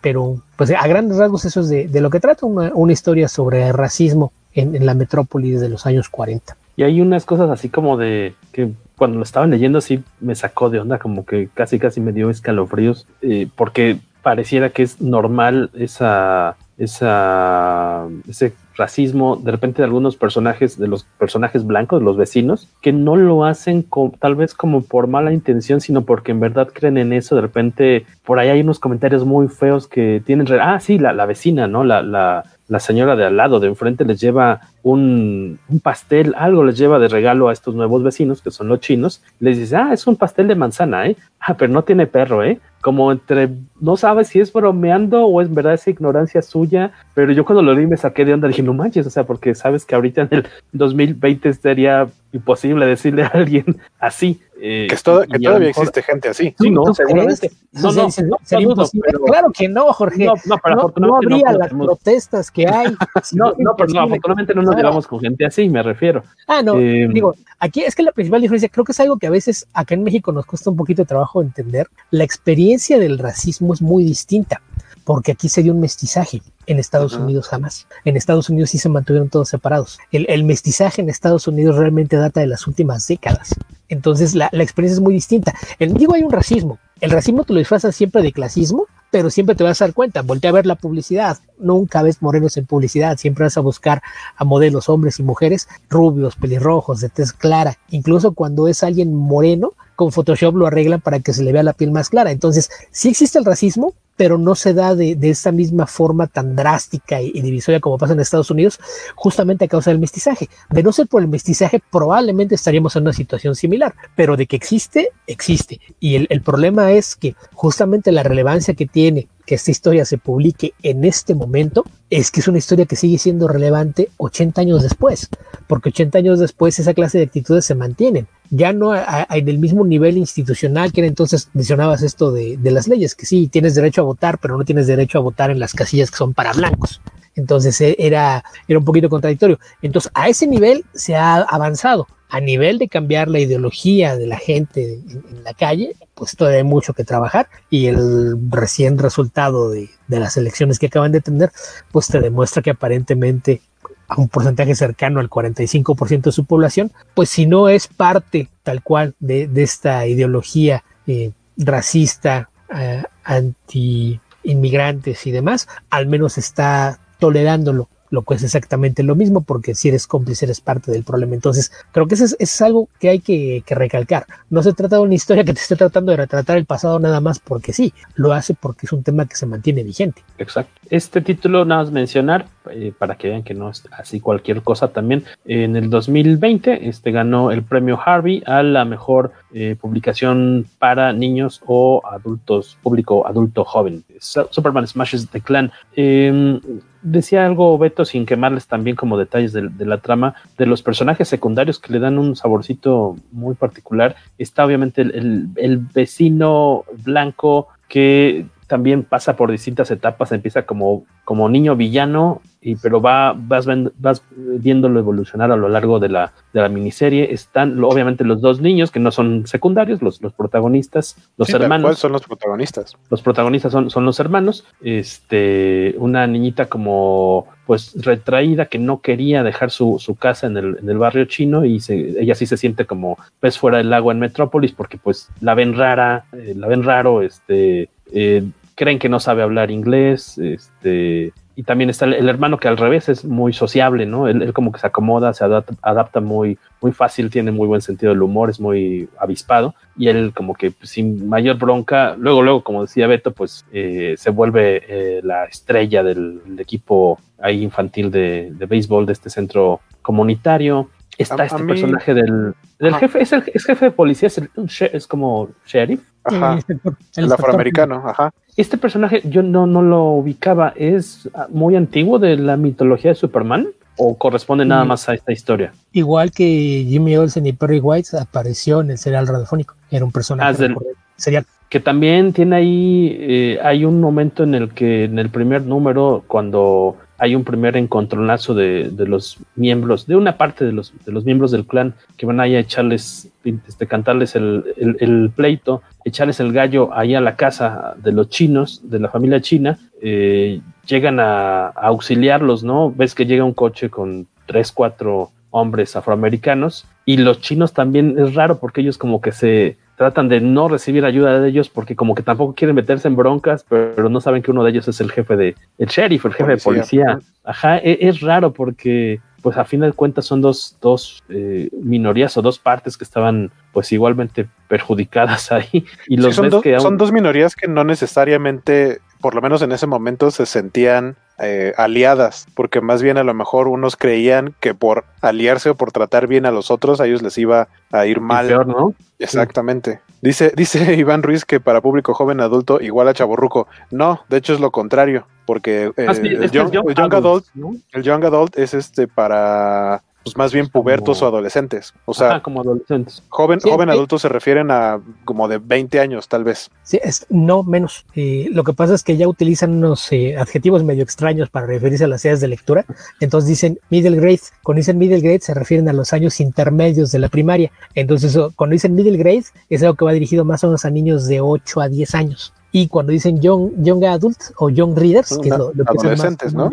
Pero, pues a grandes rasgos, eso es de, de lo que trata una, una, historia sobre racismo en, en, la metrópoli de los años 40. Y hay unas cosas así como de que cuando lo estaban leyendo, así me sacó de onda, como que casi, casi me dio escalofríos, eh, porque pareciera que es normal esa, esa, ese racismo de repente de algunos personajes, de los personajes blancos, los vecinos, que no lo hacen tal vez como por mala intención, sino porque en verdad creen en eso. De repente, por ahí hay unos comentarios muy feos que tienen, ah, sí, la, la vecina, ¿no? La, la, la señora de al lado, de enfrente, les lleva un, un, pastel, algo les lleva de regalo a estos nuevos vecinos, que son los chinos. Les dice, ah, es un pastel de manzana, ¿eh? Ah, pero no tiene perro, ¿eh? Como entre, no sabes si es bromeando o es verdad esa ignorancia suya, pero yo cuando lo vi me saqué de onda, dije, no manches, o sea, porque sabes que ahorita en el 2020 sería imposible decirle a alguien así. Eh, que, todo, que todavía mejor, existe gente así. Sí, no, seguramente. No, no, no, no imposible. Pero, claro que no, Jorge. No, no, pero no, no habría las protestas que hay. no, no, pero no, afortunadamente no nos claro. llevamos con gente así, me refiero. Ah, no, eh, digo, aquí es que la principal diferencia, creo que es algo que a veces acá en México nos cuesta un poquito de trabajo entender. La experiencia del racismo es muy distinta porque aquí se dio un mestizaje. En Estados uh -huh. Unidos jamás. En Estados Unidos sí se mantuvieron todos separados. El, el, mestizaje en Estados Unidos realmente data de las últimas décadas. Entonces la, la experiencia es muy distinta. En digo hay un racismo. El racismo te lo disfrazas siempre de clasismo, pero siempre te vas a dar cuenta, voltea a ver la publicidad, nunca ves morenos en publicidad, siempre vas a buscar a modelos hombres y mujeres rubios, pelirrojos, de tez clara, incluso cuando es alguien moreno, con Photoshop lo arreglan para que se le vea la piel más clara. Entonces, sí existe el racismo, pero no se da de, de esta misma forma tan drástica y, divisoria como pasa en Estados Unidos, justamente a causa del mestizaje. De no ser por el mestizaje, probablemente estaríamos en una situación similar, pero de que existe, existe. Y el problema es que justamente la relevancia que tiene que esta historia se publique en este momento es que es una historia que sigue siendo relevante 80 años después, porque 80 años después esa clase de actitudes se mantienen. Ya no en el mismo nivel institucional que entonces mencionabas esto de, de las leyes, que sí, tienes derecho a votar, pero no tienes derecho a votar en las casillas que son para blancos. Entonces era, era un poquito contradictorio. Entonces a ese nivel se ha avanzado. A nivel de cambiar la ideología de la gente en, en la calle, pues todavía hay mucho que trabajar y el recién resultado de, de las elecciones que acaban de tener, pues te demuestra que aparentemente a un porcentaje cercano al 45% de su población, pues si no es parte tal cual de, esta ideología eh, racista, eh, anti-inmigrantes y demás, al menos está tolerándolo lo que es exactamente lo mismo, porque si eres cómplice eres parte del problema. Entonces, creo que eso es, es algo que hay que, que, recalcar. No se trata de una historia que te esté tratando de retratar el pasado nada más porque sí, lo hace porque es un tema que se mantiene vigente. Exacto. Este título, nada más mencionar, eh, para que vean que no es así cualquier cosa también, en el 2020 este, ganó el premio Harvey a la mejor eh, publicación para niños o adultos, público adulto joven. Superman Smashes the Clan. Eh, decía algo Beto sin quemarles también como detalles de, la trama de los personajes secundarios que le dan un saborcito muy particular está obviamente el vecino blanco que también pasa por distintas etapas, empieza como, como niño villano, y, pero va, vas, vas viéndolo evolucionar a lo largo de la, de la miniserie. Están obviamente los dos niños que no son secundarios, los, los protagonistas, los sí, hermanos. ¿Cuáles son los protagonistas? Los protagonistas son, son los hermanos. Este, una niñita como pues retraída que no quería dejar su, su casa en el, en el, barrio chino y se, ella sí se siente como pez fuera del agua en Metrópolis porque pues la ven rara, eh, la ven raro, este, eh, creen que no sabe hablar inglés, este, y también está el, hermano que al revés es muy sociable, ¿no? Él, él como que se acomoda, se adapta, adapta, muy, muy fácil, tiene muy buen sentido del humor, es muy avispado, y él como que pues, sin mayor bronca, luego, luego, como decía Beto, pues eh, se vuelve eh, la estrella del, del, equipo ahí infantil de, de béisbol de este centro comunitario. Está a, este a mí... personaje del, del jefe, es el es jefe de policía, es, el, es como sheriff. Ajá. El, el, el afroamericano, ajá. Este personaje yo no, no lo ubicaba, ¿es muy antiguo de la mitología de Superman? ¿O corresponde nada más a esta historia? Igual que Jimmy Olsen y Perry White apareció en el serial radiofónico. Era un personaje ah, del, serial. Que también tiene ahí, eh, hay un momento en el que en el primer número, cuando hay un primer encontronazo de, de, los miembros, de una parte de los, de los miembros del clan que van ahí a echarles, este, cantarles el, el, pleito, echarles el gallo ahí a la casa de los chinos, de la familia china, eh, llegan a, auxiliarlos, ¿no? Ves que llega un coche con tres, cuatro hombres afroamericanos y los chinos también es raro porque ellos como que se tratan de no recibir ayuda de ellos porque como que tampoco quieren meterse en broncas, pero no saben que uno de ellos es el jefe de, el sheriff, el jefe policía. de policía. Ajá, es, es, raro porque pues a fin de cuentas son dos, dos eh, minorías o dos partes que estaban pues igualmente perjudicadas ahí. Y los sí, son, ves do, que aún... son dos minorías que no necesariamente, por lo menos en ese momento, se sentían eh, aliadas, porque más bien a lo mejor unos creían que por aliarse o por tratar bien a los otros, a ellos les iba a ir mal. Peor, ¿no? Exactamente. Sí. Dice, dice Iván Ruiz que para público joven adulto igual a chaborruco. No, de hecho es lo contrario, porque eh, ah, sí, el, young, young, el, young, adult, ¿no? el young adult es este para pues más bien pubertos como... o adolescentes. O sea, Ajá, como adolescentes. Joven, sí, joven sí. adulto se refieren a como de 20 años, tal vez. Sí, es, no menos. Eh, lo que pasa es que ya utilizan unos eh, adjetivos medio extraños para referirse a las edades de lectura. Entonces dicen middle grade. Cuando dicen middle grade se refieren a los años intermedios de la primaria. Entonces, cuando dicen middle grade es algo que va dirigido más o menos a niños de 8 a 10 años. Y cuando dicen young, young adult o young readers, que es lo, lo que adolescentes, ¿no?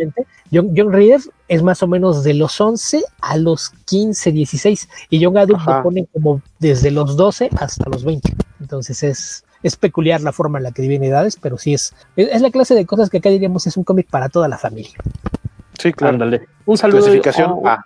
Young, young, readers es más o menos de los 11 a los 15, 16. Y young adult Ajá. lo ponen como desde los 12 hasta los 20. Entonces es, es peculiar la forma en la que divide edades, pero sí es, es, la clase de cosas que acá diríamos es un cómic para toda la familia. Sí, claro. Ándale. Un saludo. Clasificación A.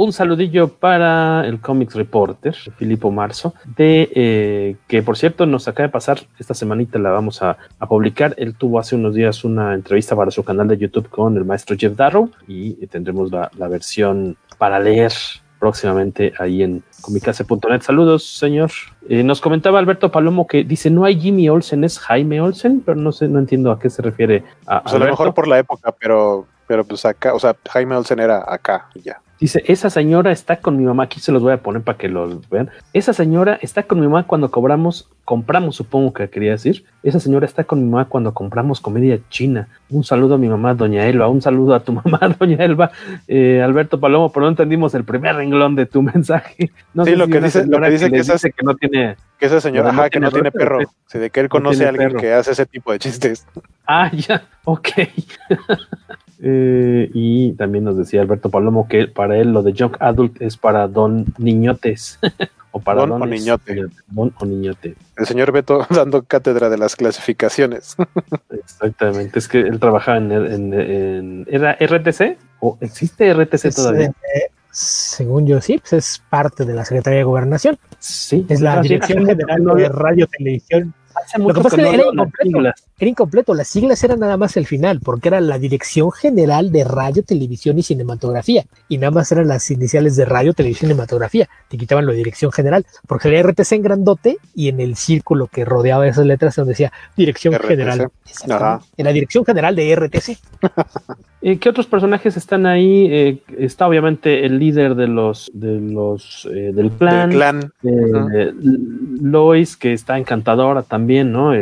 Un saludillo para el Comics Reporter, Filipo Marzo, de eh, que por cierto nos acaba de pasar, esta semanita la vamos a, publicar. Él tuvo hace unos días una entrevista para su canal de YouTube con el maestro Jeff Darrow y tendremos la, versión para leer próximamente ahí en comicase.net. Saludos, señor. Eh, nos comentaba Alberto Palomo que dice no hay Jimmy Olsen, es Jaime Olsen, pero no sé, no entiendo a qué se refiere. A, pues a lo mejor por la época, pero, pero pues acá, o sea, Jaime Olsen era acá y ya. Dice, esa señora está con mi mamá, aquí se los voy a poner para que los vean. Esa señora está con mi mamá cuando cobramos, compramos, supongo que quería decir. Esa señora está con mi mamá cuando compramos comedia china. Un saludo a mi mamá, doña Elba. Un saludo a tu mamá, doña Elba. Eh, Alberto Palomo, pero no entendimos el primer renglón de tu mensaje. No sí, lo, que dice, lo que dice, que, esa, que no tiene... Que esa señora, ajá, que no tiene perro. de que él conoce a alguien que hace ese tipo de chistes. Ah, ya, ok. Eh, y también nos decía Alberto Palomo que para él lo de Junk Adult es para Don Niñotes. o para Don o Niñote. Don o Niñote. El señor Beto dando cátedra de las clasificaciones. Exactamente, es que él trabajaba en, ¿Era RTC? ¿O existe RTC todavía? Eh, según yo, sí, pues es parte de la Secretaría de Gobernación. Sí. Es la Dirección General de Radio, Televisión lo que pasa es que era incompleto, era incompleto. Las siglas eran nada más el final, porque era la Dirección General de Radio, Televisión y Cinematografía. Y nada más eran las iniciales de Radio, Televisión y Cinematografía. Te quitaban la Dirección General, porque la RTC en grandote y en el círculo que rodeaba esas letras donde decía Dirección General. En la Dirección General de RTC. Eh, ¿Qué otros personajes están ahí? Eh, está obviamente el líder de los, de los eh, del clan. clan. Lois, que está encantadora también, ¿no?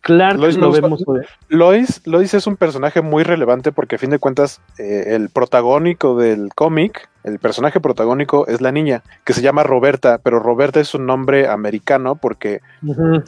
Clark Lois lo vemos. Lois, Lois es un personaje muy relevante porque a fin de cuentas el protagónico del cómic, el personaje protagónico es la niña, que se llama Roberta, pero Roberta es un nombre americano porque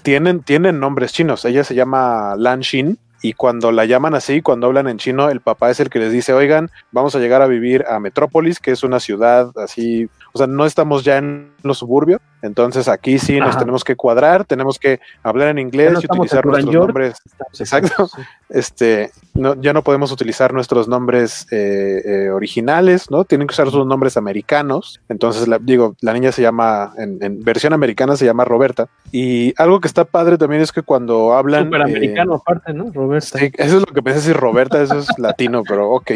tienen, tienen nombres chinos. Ella se llama Lan Xin y cuando la llaman así, cuando hablan en chino, el papá es el que les dice, oigan, vamos a llegar a vivir a Metrópolis, que es una ciudad así, o sea, no estamos ya en los suburbios, entonces aquí sí nos tenemos que cuadrar, tenemos que hablar en inglés y utilizar nuestros nombres. Exacto. Este, no, ya no podemos utilizar nuestros nombres eh, eh, originales, ¿no? Tienen que usar sus nombres americanos. Entonces, digo, la niña se llama, en, versión americana se llama Roberta. Y algo que está padre también es que cuando hablan. Superamericano eh, aparte, ¿no? Roberta. eso es lo que pensé si Roberta, eso es latino, pero ok.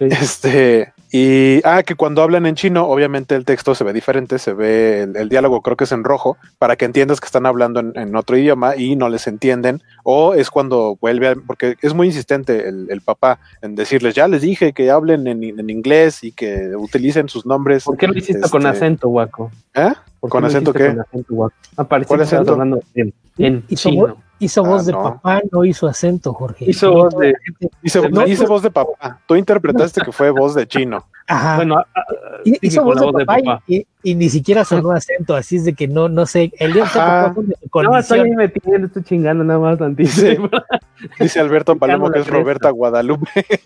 Este, y, ah, que cuando hablan en chino, obviamente el texto se ve diferente, se ve el, diálogo, creo que es en rojo, para que entiendas que están hablando en, otro idioma y no les entienden. O es cuando vuelve, porque es muy insistente el, papá en decirles, ya les dije que hablen en, inglés y que utilicen sus nombres. ¿Por qué lo hiciste con este, acento, guaco? ¿Eh? ¿Con acento qué? Con acento, guaco. Ah, ¿Cuál acento? hablando en, chino. Hizo voz ah, de papá, no hizo acento, Jorge. Hizo voz de, hizo, voz de papá. Tú interpretaste que fue voz de chino. Ajá. Bueno, ah, ah, hizo voz de papá, Y, ni siquiera sonó acento, así es de que no, no sé. El día No, estoy metiendo, estoy chingando nada más tantísimo. Dice, Alberto Palomo que es Roberta Guadalupe.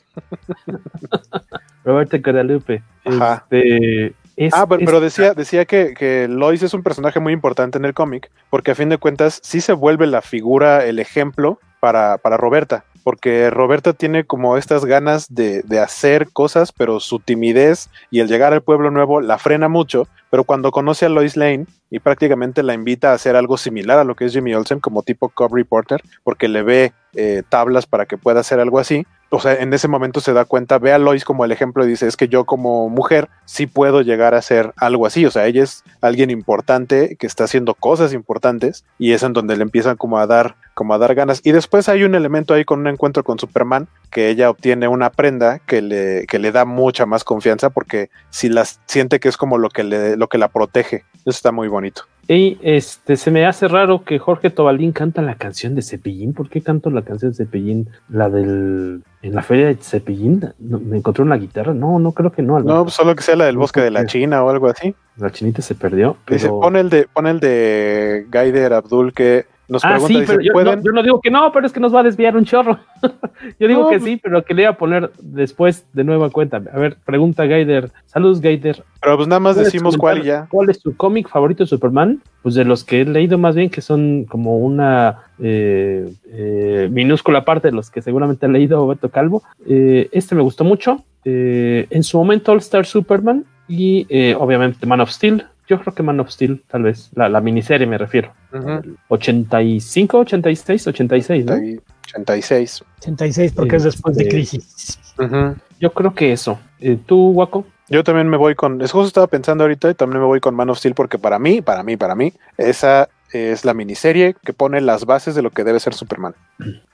Roberta Guadalupe. Ajá. Este, ah, pero, decía, decía que, que, Lois es un personaje muy importante en el cómic, porque a fin de cuentas sí se vuelve la figura, el ejemplo para, para Roberta, porque Roberta tiene como estas ganas de, de, hacer cosas, pero su timidez y el llegar al pueblo nuevo la frena mucho, pero cuando conoce a Lois Lane y prácticamente la invita a hacer algo similar a lo que es Jimmy Olsen como tipo Cub Reporter, porque le ve eh, tablas para que pueda hacer algo así, o sea, en ese momento se da cuenta, ve a Lois como el ejemplo y dice, es que yo como mujer sí puedo llegar a hacer algo así, o sea, ella es alguien importante que está haciendo cosas importantes y es en donde le empiezan como a dar, como a dar ganas. Y después hay un elemento ahí con un encuentro con Superman, que ella obtiene una prenda que le, que le da mucha más confianza porque si las siente que es como lo que, le, lo que la protege, eso está muy bonito. Y este, se me hace raro que Jorge Tobalín canta la canción de Cepillín. ¿Por qué canto la canción de Cepillín? La del. En la feria de Cepillín. ¿Me encontré una guitarra? No, no creo que no. No, solo que sea la del bosque de la China o algo así. La chinita se perdió. Dice, pon el de, pon el de Gaider Abdul que Nos ah, sí, pero yo, ¿pueden? no, yo no digo que no, pero es que nos va a desviar un chorro. yo digo No, que pues- sí, pero que le iba a poner después de nueva cuenta. A ver, pregunta Gaider. Saludos, Gaider. Pero pues nada más ¿Puedes decimos cuál y ya. ¿Cuál es tu cómic favorito de Superman? Pues de los que he leído más bien, que son como una eh, eh, minúscula parte de los que seguramente ha leído Beto Calvo. Eh, este me gustó mucho. En su momento All Star Superman y obviamente Man of Steel. Yo creo que Man of Steel, tal vez. La, la miniserie me refiero. Ujú. 85, 86, 86, ¿no? 86. 86 porque es después de Este, Crisis. Yo creo que eso. Eh, ¿Tú, Waco? Yo también me voy con, es justo estaba pensando ahorita y también me voy con Man of Steel porque para mí, para mí, para mí, esa es la miniserie que pone las bases de lo que debe ser Superman.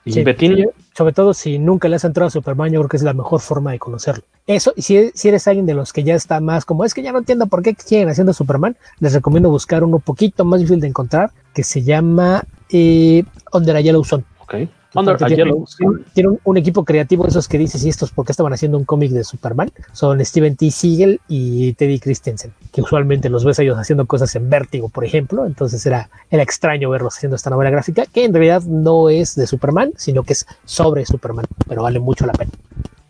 ¿Y Sí, sí, sobre todo si nunca le has entrado a Superman, yo creo que es la mejor forma de conocerlo. Eso, y si, si eres alguien de los que ya está más como es que ya no entiendo por qué siguen haciendo Superman, les recomiendo buscar uno poquito más difícil de encontrar que se llama eh, Under a Yellow Sun. Ok. Under a Tiene- Yellow tiene- Tiene un, un equipo creativo de esos que dices, ¿y estos por qué estaban haciendo un cómic de Superman? Son Steven T. Siegel y Teddy Christensen, que usualmente los ves a ellos haciendo cosas en Vértigo, por ejemplo. Entonces era, era extraño verlos haciendo esta novela gráfica, que en realidad no es de Superman, sino que es sobre Superman, pero vale mucho la pena.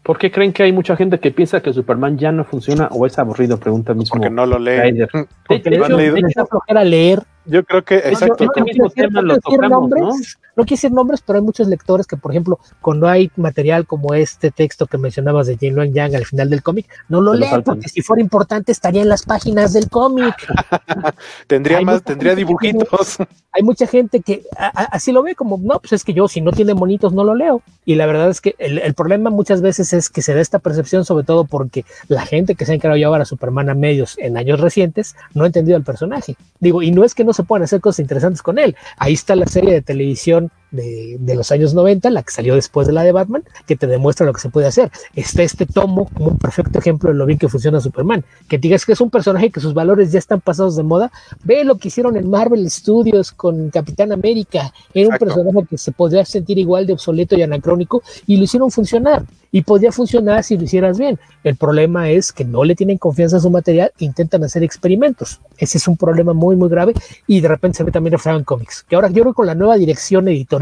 ¿Por qué creen que hay mucha gente que piensa que Superman ya no funciona o es aburrido? Pregunta mismo. Porque no lo leen. Porque de hecho, leído? hecho, da flojera leer. Yo creo que, exacto. no quiero lo no quiero decir tocamos, ¿no? nombres, no quiero decir nombres, pero hay muchos lectores que, por ejemplo, cuando hay material como este texto que mencionabas de Jane Luan Yang al final del cómic, no lo leen porque si fuera importante estaría en las páginas del cómic. Tendría Hay más, tendría que dibujitos. hay mucha gente que a- a- así lo ve como, no, pues es que yo si no tiene monitos no lo leo. Y la verdad es que el, el problema muchas veces es que se da esta percepción, sobre todo porque la gente que se ha encargado de llevar a Superman a medios en años recientes no ha entendido al personaje. Digo, y no es que no se puedan hacer cosas interesantes con él. Ahí está la serie de televisión de, de los años 90, la que salió después de la de Batman, que te demuestra lo que se puede hacer. Está este tomo como un perfecto ejemplo de lo bien que funciona Superman. Que digas que es un personaje que sus valores ya están pasados de moda. Ve lo que hicieron en Marvel Studios con Capitán América. Era un Exacto. personaje que se podría sentir igual de obsoleto y anacrónico y lo hicieron funcionar. Y podría funcionar si lo hicieras bien. El problema es que no le tienen confianza a su material e intentan hacer experimentos. Ese es un problema muy, muy grave y de repente se ve también reflejado en cómics. Que ahora yo creo que con la nueva dirección editorial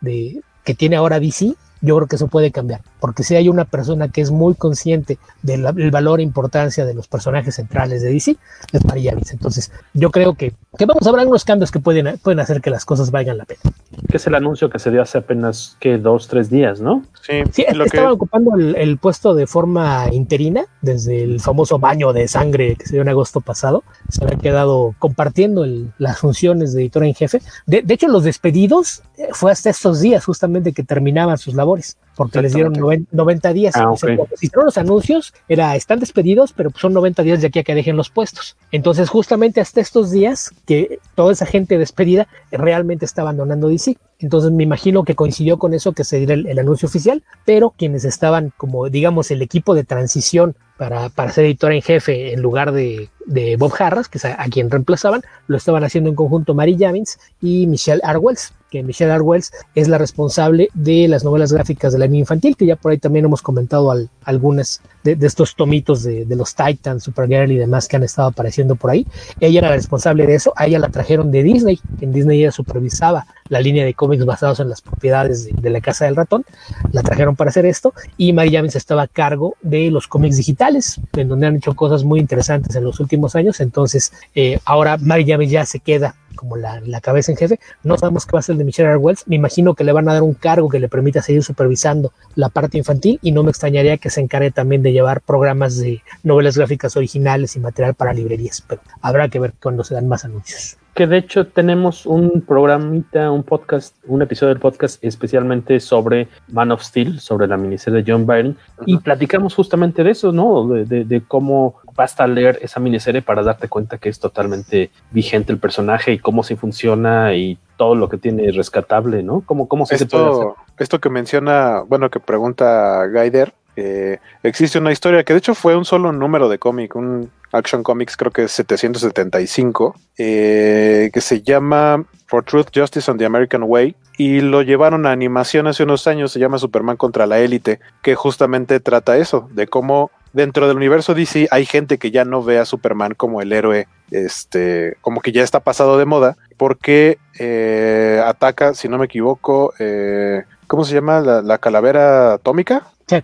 de, que tiene ahora DC, yo creo que eso puede cambiar. Porque si hay una persona que es muy consciente del del valor e importancia de los personajes centrales de DC, es Mary Jarvis. Entonces, yo creo que, que vamos a ver algunos cambios que pueden, pueden hacer que las cosas valgan la pena. que es el anuncio que se dio hace apenas que dos, tres días, ¿no? Sí, Sí, lo que, estaban ocupando el, el puesto de forma interina desde el famoso baño de sangre que se dio en agosto pasado. Se habían quedado compartiendo el- las funciones de editora en jefe. De, de hecho, los despedidos eh, fue hasta estos días justamente que terminaban sus labores, porque les dieron noven- 90 días. Ah, O sea, ok. cuando se hicieron los anuncios, era, están despedidos, pero son 90 días de aquí a que dejen los puestos. Entonces, justamente hasta estos días que toda esa gente despedida realmente está abandonando DC. Entonces me imagino que coincidió con eso que se diera el, el anuncio oficial, pero quienes estaban como digamos el equipo de transición para, para ser editora en jefe en lugar de, de Bob Harras, que es a, a quien reemplazaban, lo estaban haciendo en conjunto Mary Javins y Michelle Arwells, que Michelle Arwells es la responsable de las novelas gráficas de la línea infantil, que ya por ahí también hemos comentado al- algunas de, estos tomitos de, los Titans, Supergirl y demás que han estado apareciendo por ahí. Ella era la responsable de eso, a ella la trajeron de Disney, en Disney ella supervisaba la línea de cómics basados en las propiedades de, de la Casa del Ratón, la trajeron para hacer esto y Mary Javins estaba a cargo de los cómics digitales, en donde han hecho cosas muy interesantes en los últimos años, entonces eh, ahora Mary Javins ya se queda como la, cabeza en jefe, no sabemos qué va a ser de Michelle R. Wells, me imagino que le van a dar un cargo que le permita seguir supervisando la parte infantil y no me extrañaría que se encargue también de llevar programas de novelas gráficas originales y material para librerías, pero habrá que ver cuando se dan más anuncios. Que de hecho tenemos un programita, un podcast, un episodio del podcast especialmente sobre Man of Steel, sobre la miniserie de John Byrne, y platicamos justamente de eso, ¿no? De, de- de cómo basta leer esa miniserie para darte cuenta que es totalmente vigente el personaje y cómo se funciona y todo lo que tiene rescatable, ¿no? Cómo, cómo sí se puede hacer. esto, esto que menciona, bueno, que pregunta Gaider, eh, existe una historia que de hecho fue un solo número de cómic, un Action Comics creo que es 775, eh, que se llama For Truth, Justice and the American Way, y lo llevaron a animación hace unos años, se llama Superman contra la élite, que justamente trata eso, de cómo dentro del universo DC hay gente que ya no ve a Superman como el héroe, este, como que ya está pasado de moda, porque eh, ataca, si no me equivoco, eh, ¿cómo se llama? La, la calavera atómica. Sí,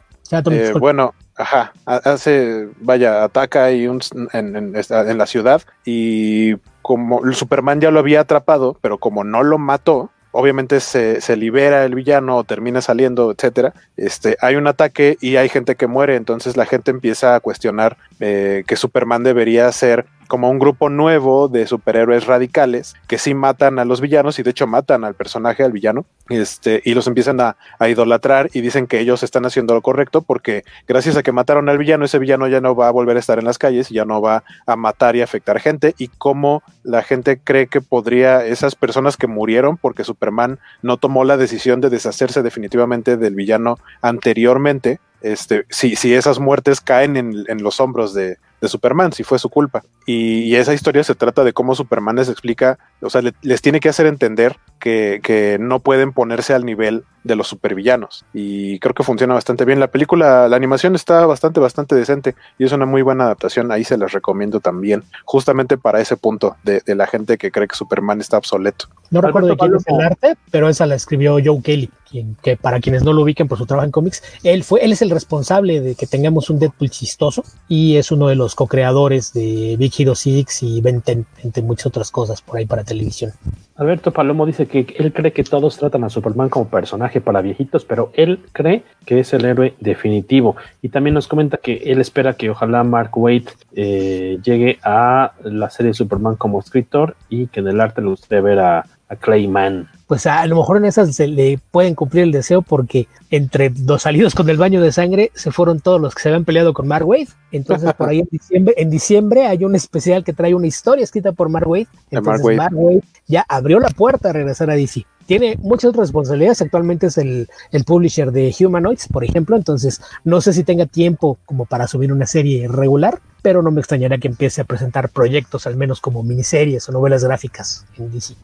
eh, bueno, ajá, hace, vaya, ataca ahí un, en, en, la ciudad y como Superman ya lo había atrapado, pero como no lo mató, obviamente se, se, libera el villano termina saliendo, etcétera. Este, hay un ataque y hay gente que muere, entonces la gente empieza a cuestionar eh, que Superman debería ser como un grupo nuevo de superhéroes radicales que sí matan a los villanos y de hecho matan al personaje, al villano, este, y los empiezan a, idolatrar y dicen que ellos están haciendo lo correcto porque gracias a que mataron al villano, ese villano ya no va a volver a estar en las calles ya no va a matar y afectar gente. Y cómo la gente cree que podría esas personas que murieron porque Superman no tomó la decisión de deshacerse definitivamente del villano anteriormente, este, si, si esas muertes caen en, en los hombros de, de Superman, si fue su culpa. Y, y, esa historia se trata de cómo Superman les explica, o sea, le, les tiene que hacer entender que, que, no pueden ponerse al nivel de los supervillanos. Y creo que funciona bastante bien. La película, la animación está bastante, bastante decente y es una muy buena adaptación. Ahí se les recomiendo también, justamente para ese punto de, de la gente que cree que Superman está obsoleto. No recuerdo de quién es el arte, pero esa la escribió Joe Kelly, que para quienes no lo ubiquen por su trabajo en cómics, él fue, él es el responsable de que tengamos un Deadpool chistoso y es uno de los co-creadores de Big Hero 6 y 20, entre muchas otras cosas por ahí para televisión. Alberto Palomo dice que él cree que todos tratan a Superman como personaje para viejitos, pero él cree que es el héroe definitivo. Y también nos comenta que él espera que ojalá Mark Waid eh, llegue a la serie Superman como escritor y que en el arte le gustaría ver a, a Clayman. Pues a lo mejor en esas se le pueden cumplir el deseo porque entre los salidos con el baño de sangre se fueron todos los que se habían peleado con Mark Wade. Entonces por ahí en diciembre, en diciembre hay un especial que trae una historia escrita por Mark Wade. Entonces Mark Wade. Mark Wade ya abrió la puerta a regresar a DC tiene muchas responsabilidades. Actualmente es el, el, publisher de Humanoids, por ejemplo. Entonces, no sé si tenga tiempo como para subir una serie regular, pero no me extrañaría que empiece a presentar proyectos, al menos como miniseries o novelas gráficas en DC.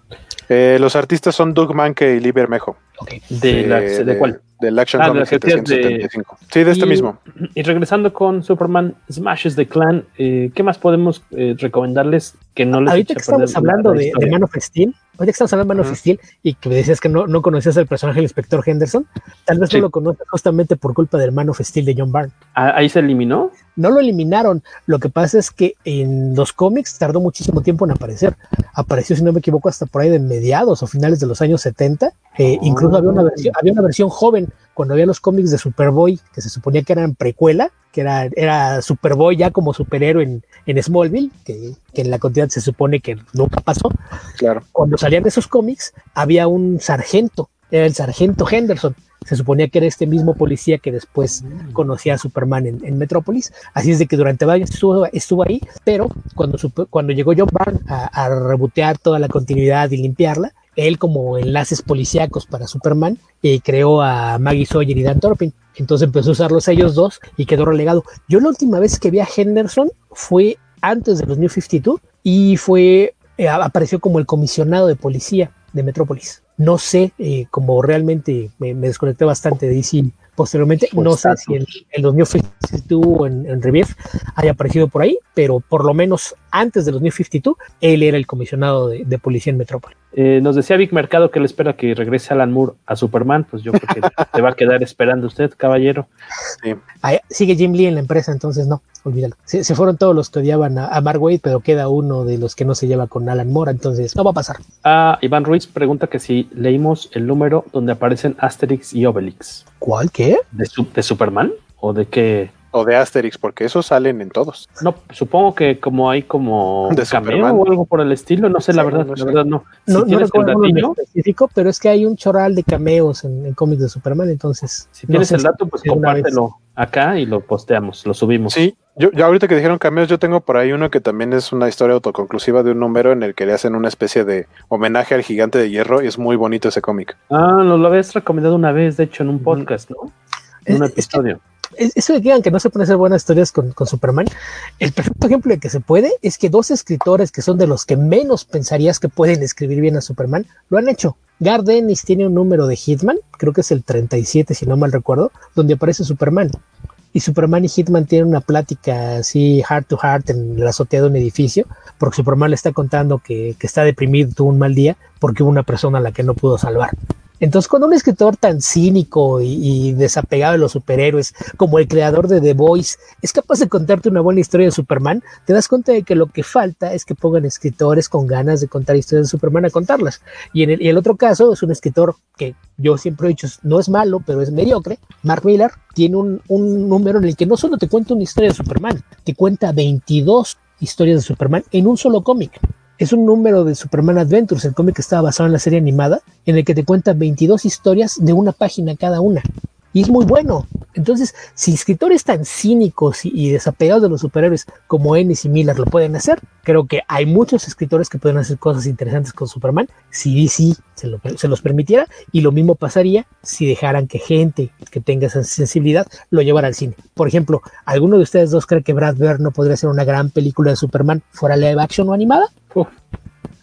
Eh, los artistas son Doug Manke y Lee Bermejo. Okay. ¿De, la, de, de, cuál? Del Action ah, Comics 775. De... Sí, de este y, mismo. Y regresando con Superman Smashes the Clan, eh, ¿qué más podemos eh, recomendarles que no les Ahorita que estamos hablando de, de, Man of Steel, ahorita que estamos hablando de Man uh -huh. of Steel y que me decías que no, no conocías el personaje del inspector Henderson, tal vez sí. no lo conoces justamente por culpa del Man of Steel de John Byrne. Ah, ¿Ahí se eliminó? No lo eliminaron. Lo que pasa es que en los cómics tardó muchísimo tiempo en aparecer. Apareció, si no me equivoco, hasta por ahí de mediados o finales de los años 70. Eh, oh. Incluso había una, versión, había una versión joven cuando había los cómics de Superboy, que se suponía que eran precuela, que era, era Superboy ya como superhéroe en, en Smallville, que, que, en la continuidad se supone que nunca pasó. Claro. Cuando salían esos cómics, había un sargento, era el sargento Henderson. Se suponía que era este mismo policía que después mm. conocía a Superman en, en, Metrópolis. Así es de que durante varios años estuvo, estuvo ahí, pero cuando, cuando llegó John Byrne a, a rebotear toda la continuidad y limpiarla, él como enlaces policíacos para Superman eh, creó a Maggie Sawyer y Dan Torpin. Entonces empezó a usarlos ellos dos y quedó relegado. Yo la última vez que vi a Henderson fue antes de los New 52 y fue eh, apareció como el comisionado de policía de Metrópolis. No sé, eh, como realmente me, me, desconecté bastante de DC posteriormente, pues no sé si el, el 2052 en, en Revief haya aparecido por ahí, pero por lo menos antes de los New 52, él era el comisionado de, de policía en Metrópolis. Eh, nos decía Vic Mercado que le espera que regrese Alan Moore a Superman, pues yo creo que se va a quedar esperando usted, caballero. Sí. Ahí, sigue Jim Lee en la empresa, entonces no, olvídalo. Se, se fueron todos los que odiaban a, a, Mark Wade, pero queda uno de los que no se lleva con Alan Moore, entonces no va a pasar. Ah, Iván Ruiz pregunta que si leímos el número donde aparecen Asterix y Obelix. ¿Cuál? ¿Qué? ¿De, de Superman? ¿O de qué? O de Asterix, porque esos salen en todos. No, supongo que como hay como de cameo Superman. o algo por el estilo, no sé, sí, la verdad, no sé. la verdad no. No, si no recuerdo el específico, pero es que hay un choral de cameos en, en cómics de Superman, entonces. Si tienes no sé el dato, pues compártelo acá y lo posteamos, lo subimos. Sí, yo, yo ahorita que dijeron cameos, yo tengo por ahí uno que también es una historia autoconclusiva de un número en el que le hacen una especie de homenaje al gigante de hierro y es muy bonito ese cómic. Ah, nos lo habías recomendado una vez, de hecho, en un podcast, ¿no? En un episodio. Eso de que digan que no se pueden hacer buenas historias con, Superman, el perfecto ejemplo de que se puede es que dos escritores que son de los que menos pensarías que pueden escribir bien a Superman, lo han hecho. Gar Dennis tiene un número de Hitman, creo que es el 37 si no mal recuerdo, donde aparece Superman. y Superman y Hitman tienen una plática así heart to heart en la azotea de un edificio, porque Superman le está contando que, que está deprimido, tuvo un mal día, porque hubo una persona a la que no pudo salvar. Entonces, cuando un escritor tan cínico y, desapegado de los superhéroes como el creador de The Voice es capaz de contarte una buena historia de Superman, te das cuenta de que lo que falta es que pongan escritores con ganas de contar historias de Superman a contarlas. Y en el, otro caso es un escritor que yo siempre he dicho no es malo, pero es mediocre. Mark Miller tiene un, un número en el que no solo te cuenta una historia de Superman, te cuenta 22 historias de Superman en un solo cómic es un número de Superman Adventures, el cómic que estaba basado en la serie animada, en el que te cuenta 22 historias de una página cada una y es muy bueno. Entonces, si escritores tan cínicos y, desapegados de los superhéroes como Ennis y Miller lo pueden hacer, creo que hay muchos escritores que pueden hacer cosas interesantes con Superman si DC se, se los permitiera y lo mismo pasaría si dejaran que gente que tenga esa sensibilidad lo llevara al cine. Por ejemplo, ¿alguno de ustedes dos cree que Brad Bird no podría ser una gran película de Superman fuera live action o animada?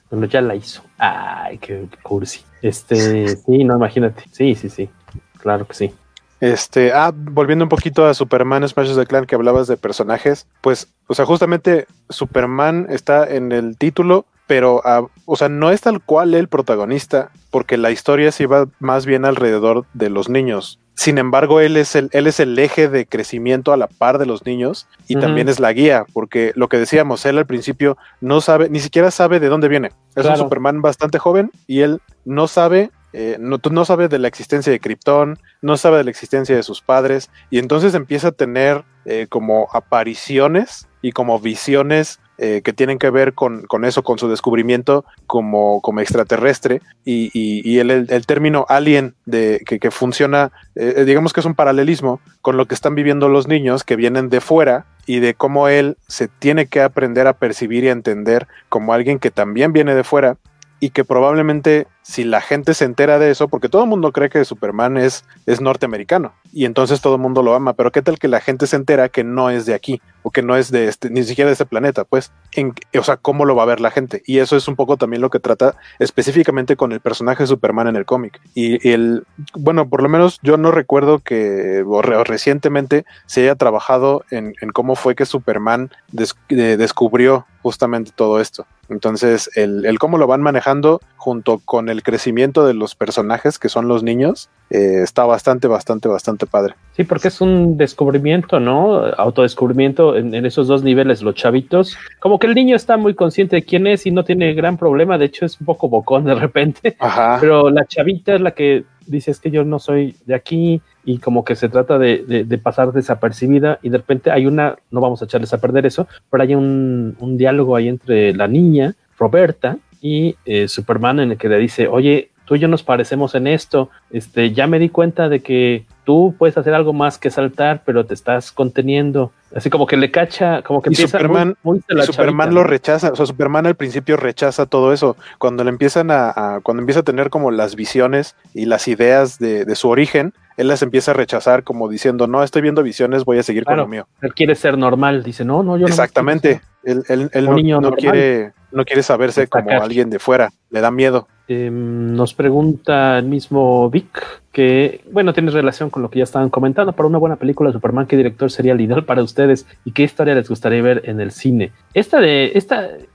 Bueno, ya la hizo. Ay, qué cursi. Este, sí, no, imagínate. Sí, sí, sí. Claro que sí. Este, ah, volviendo un poquito a Superman Smash the Clan que hablabas de personajes, pues, o sea, justamente Superman está en el título, pero, ah, o sea, no es tal cual el protagonista, porque la historia se va más bien alrededor de los niños. Sin embargo, él es el, él es el eje de crecimiento a la par de los niños y también es la guía, porque lo que decíamos, él al principio no sabe, ni siquiera sabe de dónde viene. Es un Superman bastante joven y él no sabe eh, no, no sabe de la existencia de Krypton, no sabe de la existencia de sus padres, y entonces empieza a tener eh, como apariciones y como visiones eh, que tienen que ver con, eso, con su descubrimiento como, como extraterrestre, y, el, término alien de, que, funciona, digamos que es un paralelismo con lo que están viviendo los niños que vienen de fuera y de cómo él se tiene que aprender a percibir y a entender como alguien que también viene de fuera y que probablemente si la gente se entera de eso, porque todo el mundo cree que Superman es, es norteamericano y entonces todo el mundo lo ama, pero qué tal que la gente se entera que no es de aquí o que no es de este, ni siquiera de este planeta, pues, en, o sea, ¿cómo lo va a ver la gente? Y eso es un poco también lo que trata específicamente con el personaje de Superman en el cómic. Y, el, bueno, por lo menos yo no recuerdo que o, recientemente se haya trabajado en, cómo fue que Superman descubrió justamente todo esto. Entonces, el, el, cómo lo van manejando junto con el crecimiento de los personajes que son los niños, eh, está bastante, bastante, bastante padre. Sí, porque es un descubrimiento, ¿no? Autodescubrimiento en, en, esos dos niveles, los chavitos. Como que el niño está muy consciente de quién es y no tiene gran problema, de hecho es un poco bocón de repente, Ajá. pero la chavita es la que dice es que yo no soy de aquí y como que se trata de, de, pasar desapercibida y de repente hay una, no vamos a echarles a perder eso, pero hay un, un diálogo ahí entre la niña, Roberta, y eh, Superman en el que le dice, oye, tú y yo nos parecemos en esto, este, ya me di cuenta de que tú puedes hacer algo más que saltar, pero te estás conteniendo. Así como que le cacha, como que y Superman, Superman lo rechaza, o sea, Superman al principio rechaza todo eso. Cuando le empiezan a, cuando empieza a tener como las visiones y las ideas de, de, su origen, él las empieza a rechazar como diciendo, no, estoy viendo visiones, voy a seguir con lo mío. Él quiere ser normal, dice, no, no, yo no. Exactamente, él, él, él no, no quiere no quiere saberse como alguien de fuera, le da miedo. Em, nos pregunta el mismo Vic que, bueno, tiene relación con lo que ya estaban comentando. Para una buena película de Superman, ¿qué director sería el ideal para ustedes y qué historia les gustaría ver en el cine? Esta de, esta eh,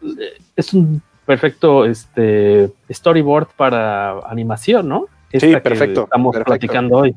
es un perfecto este, storyboard para animación, ¿no? sí, perfecto. estamos platicando hoy.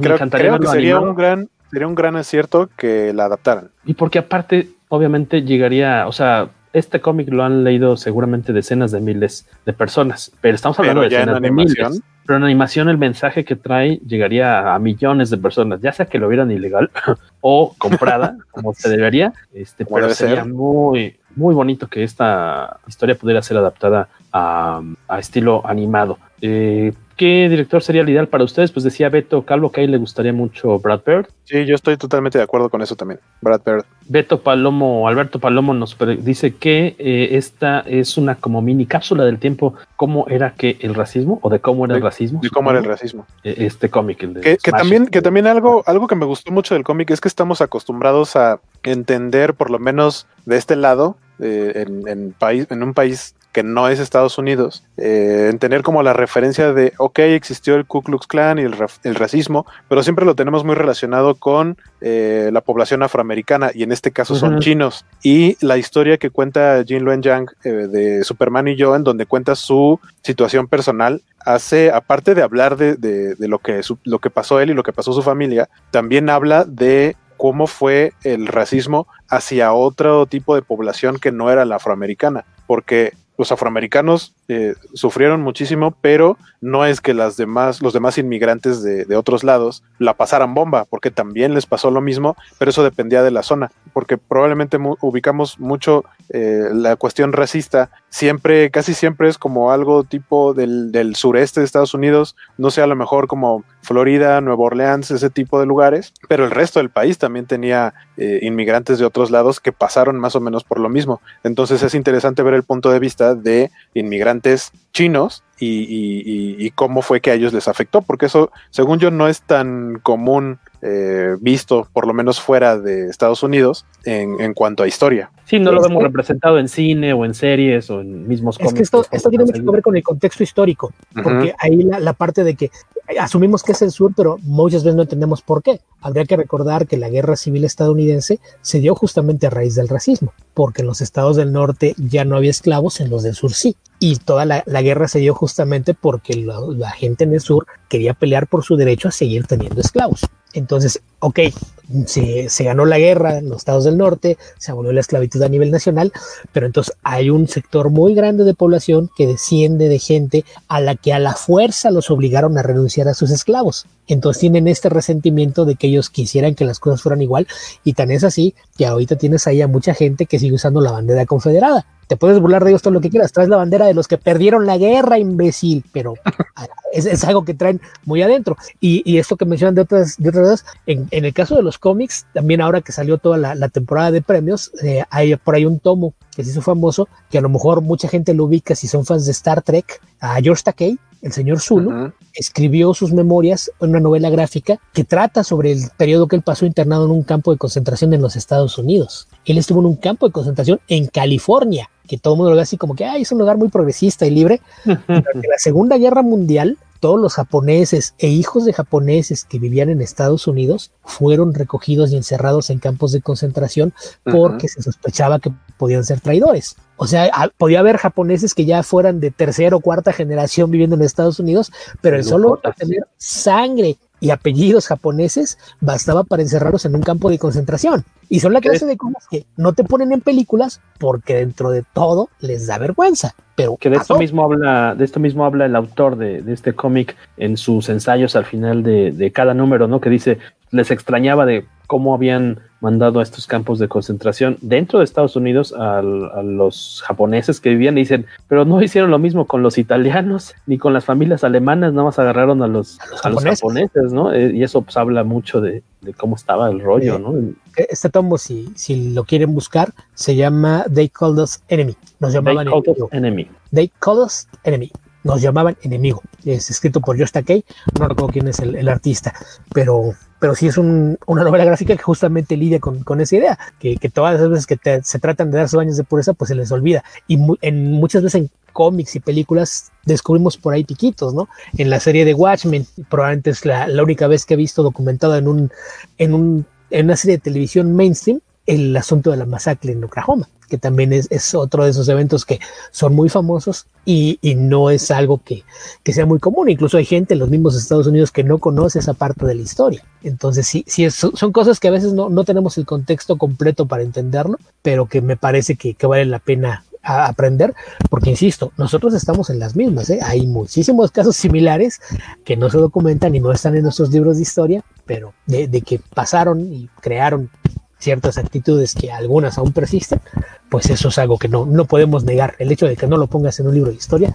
creo, que sería un gran sería un gran acierto que la adaptaran. Y porque aparte, obviamente llegaría, o sea, este cómic lo han leído seguramente decenas de miles de personas, pero estamos hablando de decenas de miles. Pero en animación el mensaje que trae llegaría a millones de personas, ya sea que lo vieran ilegal o comprada, como se debería, este, pero sería muy, muy bonito que esta historia pudiera ser adaptada a, a estilo animado. Eh, ¿Qué director sería el ideal para ustedes? Pues decía Beto Calvo que a él le gustaría mucho Brad Bird. Sí, yo estoy totalmente de acuerdo con eso también, Brad Bird. Beto Palomo, Alberto Palomo nos dice que eh, esta es una como mini cápsula del tiempo, cómo era que el racismo o de cómo era el racismo. De cómo era el racismo. E, este cómic. Que, que, también, que también algo, algo que me gustó mucho del cómic es que estamos acostumbrados a entender, por lo menos de este lado, eh, en, en, país, en un país que no es Estados Unidos, eh, en tener como la referencia de, ok, existió el Ku Klux Klan y el, el racismo, pero siempre lo tenemos muy relacionado con eh, la población afroamericana y en este caso son chinos. Y la historia que cuenta Jin Luen Yang eh, de Superman y yo, en donde cuenta su situación personal, hace, aparte de hablar de, de, de lo, que, su, lo que pasó él y lo que pasó su familia, también habla de cómo fue el racismo hacia otro tipo de población que no era la afroamericana, porque los afroamericanos eh, sufrieron muchísimo, pero no es que las demás, los demás inmigrantes de, otros lados la pasaran bomba, porque también les pasó lo mismo, pero eso dependía de la zona, porque probablemente ubicamos mucho eh, la cuestión racista, siempre, casi siempre es como algo tipo del, del, sureste de Estados Unidos, no sé, a lo mejor como Florida, Nueva Orleans, ese tipo de lugares, pero el resto del país también tenía eh, inmigrantes de otros lados que pasaron más o menos por lo mismo. Entonces es interesante ver el punto de vista de inmigrantes chinos y, y, y, cómo fue que a ellos les afectó, porque eso, según yo, no es tan común eh, visto, por lo menos fuera de Estados Unidos, en, en cuanto a historia. Sí, no lo vemos representado en cine o en series o en mismos cómics. Es que esto, esto tiene mucho que ver con el contexto histórico, porque uh -huh. ahí la, la, parte de que asumimos que es el sur, pero muchas veces no entendemos por qué. Habría que recordar que la guerra civil estadounidense se dio justamente a raíz del racismo, porque en los estados del norte ya no había esclavos, en los del sur sí. Y toda la, la guerra se dio justamente porque la, la gente en el sur quería pelear por su derecho a seguir teniendo esclavos. Entonces, ok, se, ganó la guerra en los estados del norte, se abolió la esclavitud a nivel nacional, pero entonces hay un sector muy grande de población que desciende de gente a la que a la fuerza los obligaron a renunciar a sus esclavos. Entonces tienen este resentimiento de que ellos quisieran que las cosas fueran igual y tan es así que ahorita tienes ahí a mucha gente que sigue usando la bandera confederada. Te puedes burlar de ellos todo lo que quieras, traes la bandera de los que perdieron la guerra, imbécil, pero es, algo que traen muy adentro. Y, esto que mencionan de otras, de otras en, en, el caso de los cómics, también ahora que salió toda la, la temporada de premios, eh, hay por ahí un tomo que se hizo famoso, que a lo mejor mucha gente lo ubica si son fans de Star Trek, a George Takei, el señor Zulu, uh -huh. escribió sus memorias en una novela gráfica que trata sobre el periodo que él pasó internado en un campo de concentración en los Estados Unidos. Él estuvo en un campo de concentración en California, que todo el mundo lo ve así como que Ay, es un lugar muy progresista y libre. Durante la Segunda Guerra Mundial, todos los japoneses e hijos de japoneses que vivían en Estados Unidos fueron recogidos y encerrados en campos de concentración porque uh -huh. se sospechaba que podían ser traidores. O sea, podía haber japoneses que ya fueran de tercera o cuarta generación viviendo en Estados Unidos, pero el solo tener sangre y apellidos japoneses bastaba para encerrarlos en un campo de concentración. Y son la clase de cosas que no te ponen en películas porque dentro de todo les da vergüenza. Pero que de esto mismo habla, de esto mismo habla el autor de, de este cómic en sus ensayos al final de, de cada número, ¿no? Que dice, les extrañaba de cómo habían mandado a estos campos de concentración dentro de Estados Unidos a, a, los japoneses que vivían y dicen, pero no hicieron lo mismo con los italianos ni con las familias alemanas, nada más agarraron a los, a los, a los japoneses, ¿no? Eh, y eso pues habla mucho de, de cómo estaba el rollo, eh, ¿no? Este tomo, si, si lo quieren buscar, se llama They Called Us Enemy. Nos llamaban They Called Us Enemy. They Called Us Enemy nos llamaban enemigo. Es escrito por Josh Takei, no recuerdo quién es el, artista, pero, pero sí es un, una novela gráfica que justamente lidia con, con esa idea, que, todas las veces que te, se tratan de dar sus baños de pureza, pues se les olvida. Y en, muchas veces en cómics y películas descubrimos por ahí piquitos, ¿no? En la serie de Watchmen, probablemente es la, la única vez que he visto documentada en un, en un, en una serie de televisión mainstream, el asunto de la masacre en Oklahoma, que también es, otro de esos eventos que son muy famosos y, no es algo que, sea muy común. Incluso hay gente en los mismos Estados Unidos que no conoce esa parte de la historia. Entonces, sí, sí son cosas que a veces no, tenemos el contexto completo para entenderlo, pero que me parece que, que vale la pena aprender, porque insisto, nosotros estamos en las mismas, ¿eh? hay muchísimos casos similares que no se documentan y no están en nuestros libros de historia, pero de que pasaron y crearon ciertas actitudes que algunas aún persisten, pues eso es algo que no, no podemos negar. El hecho de que no lo pongas en un libro de historia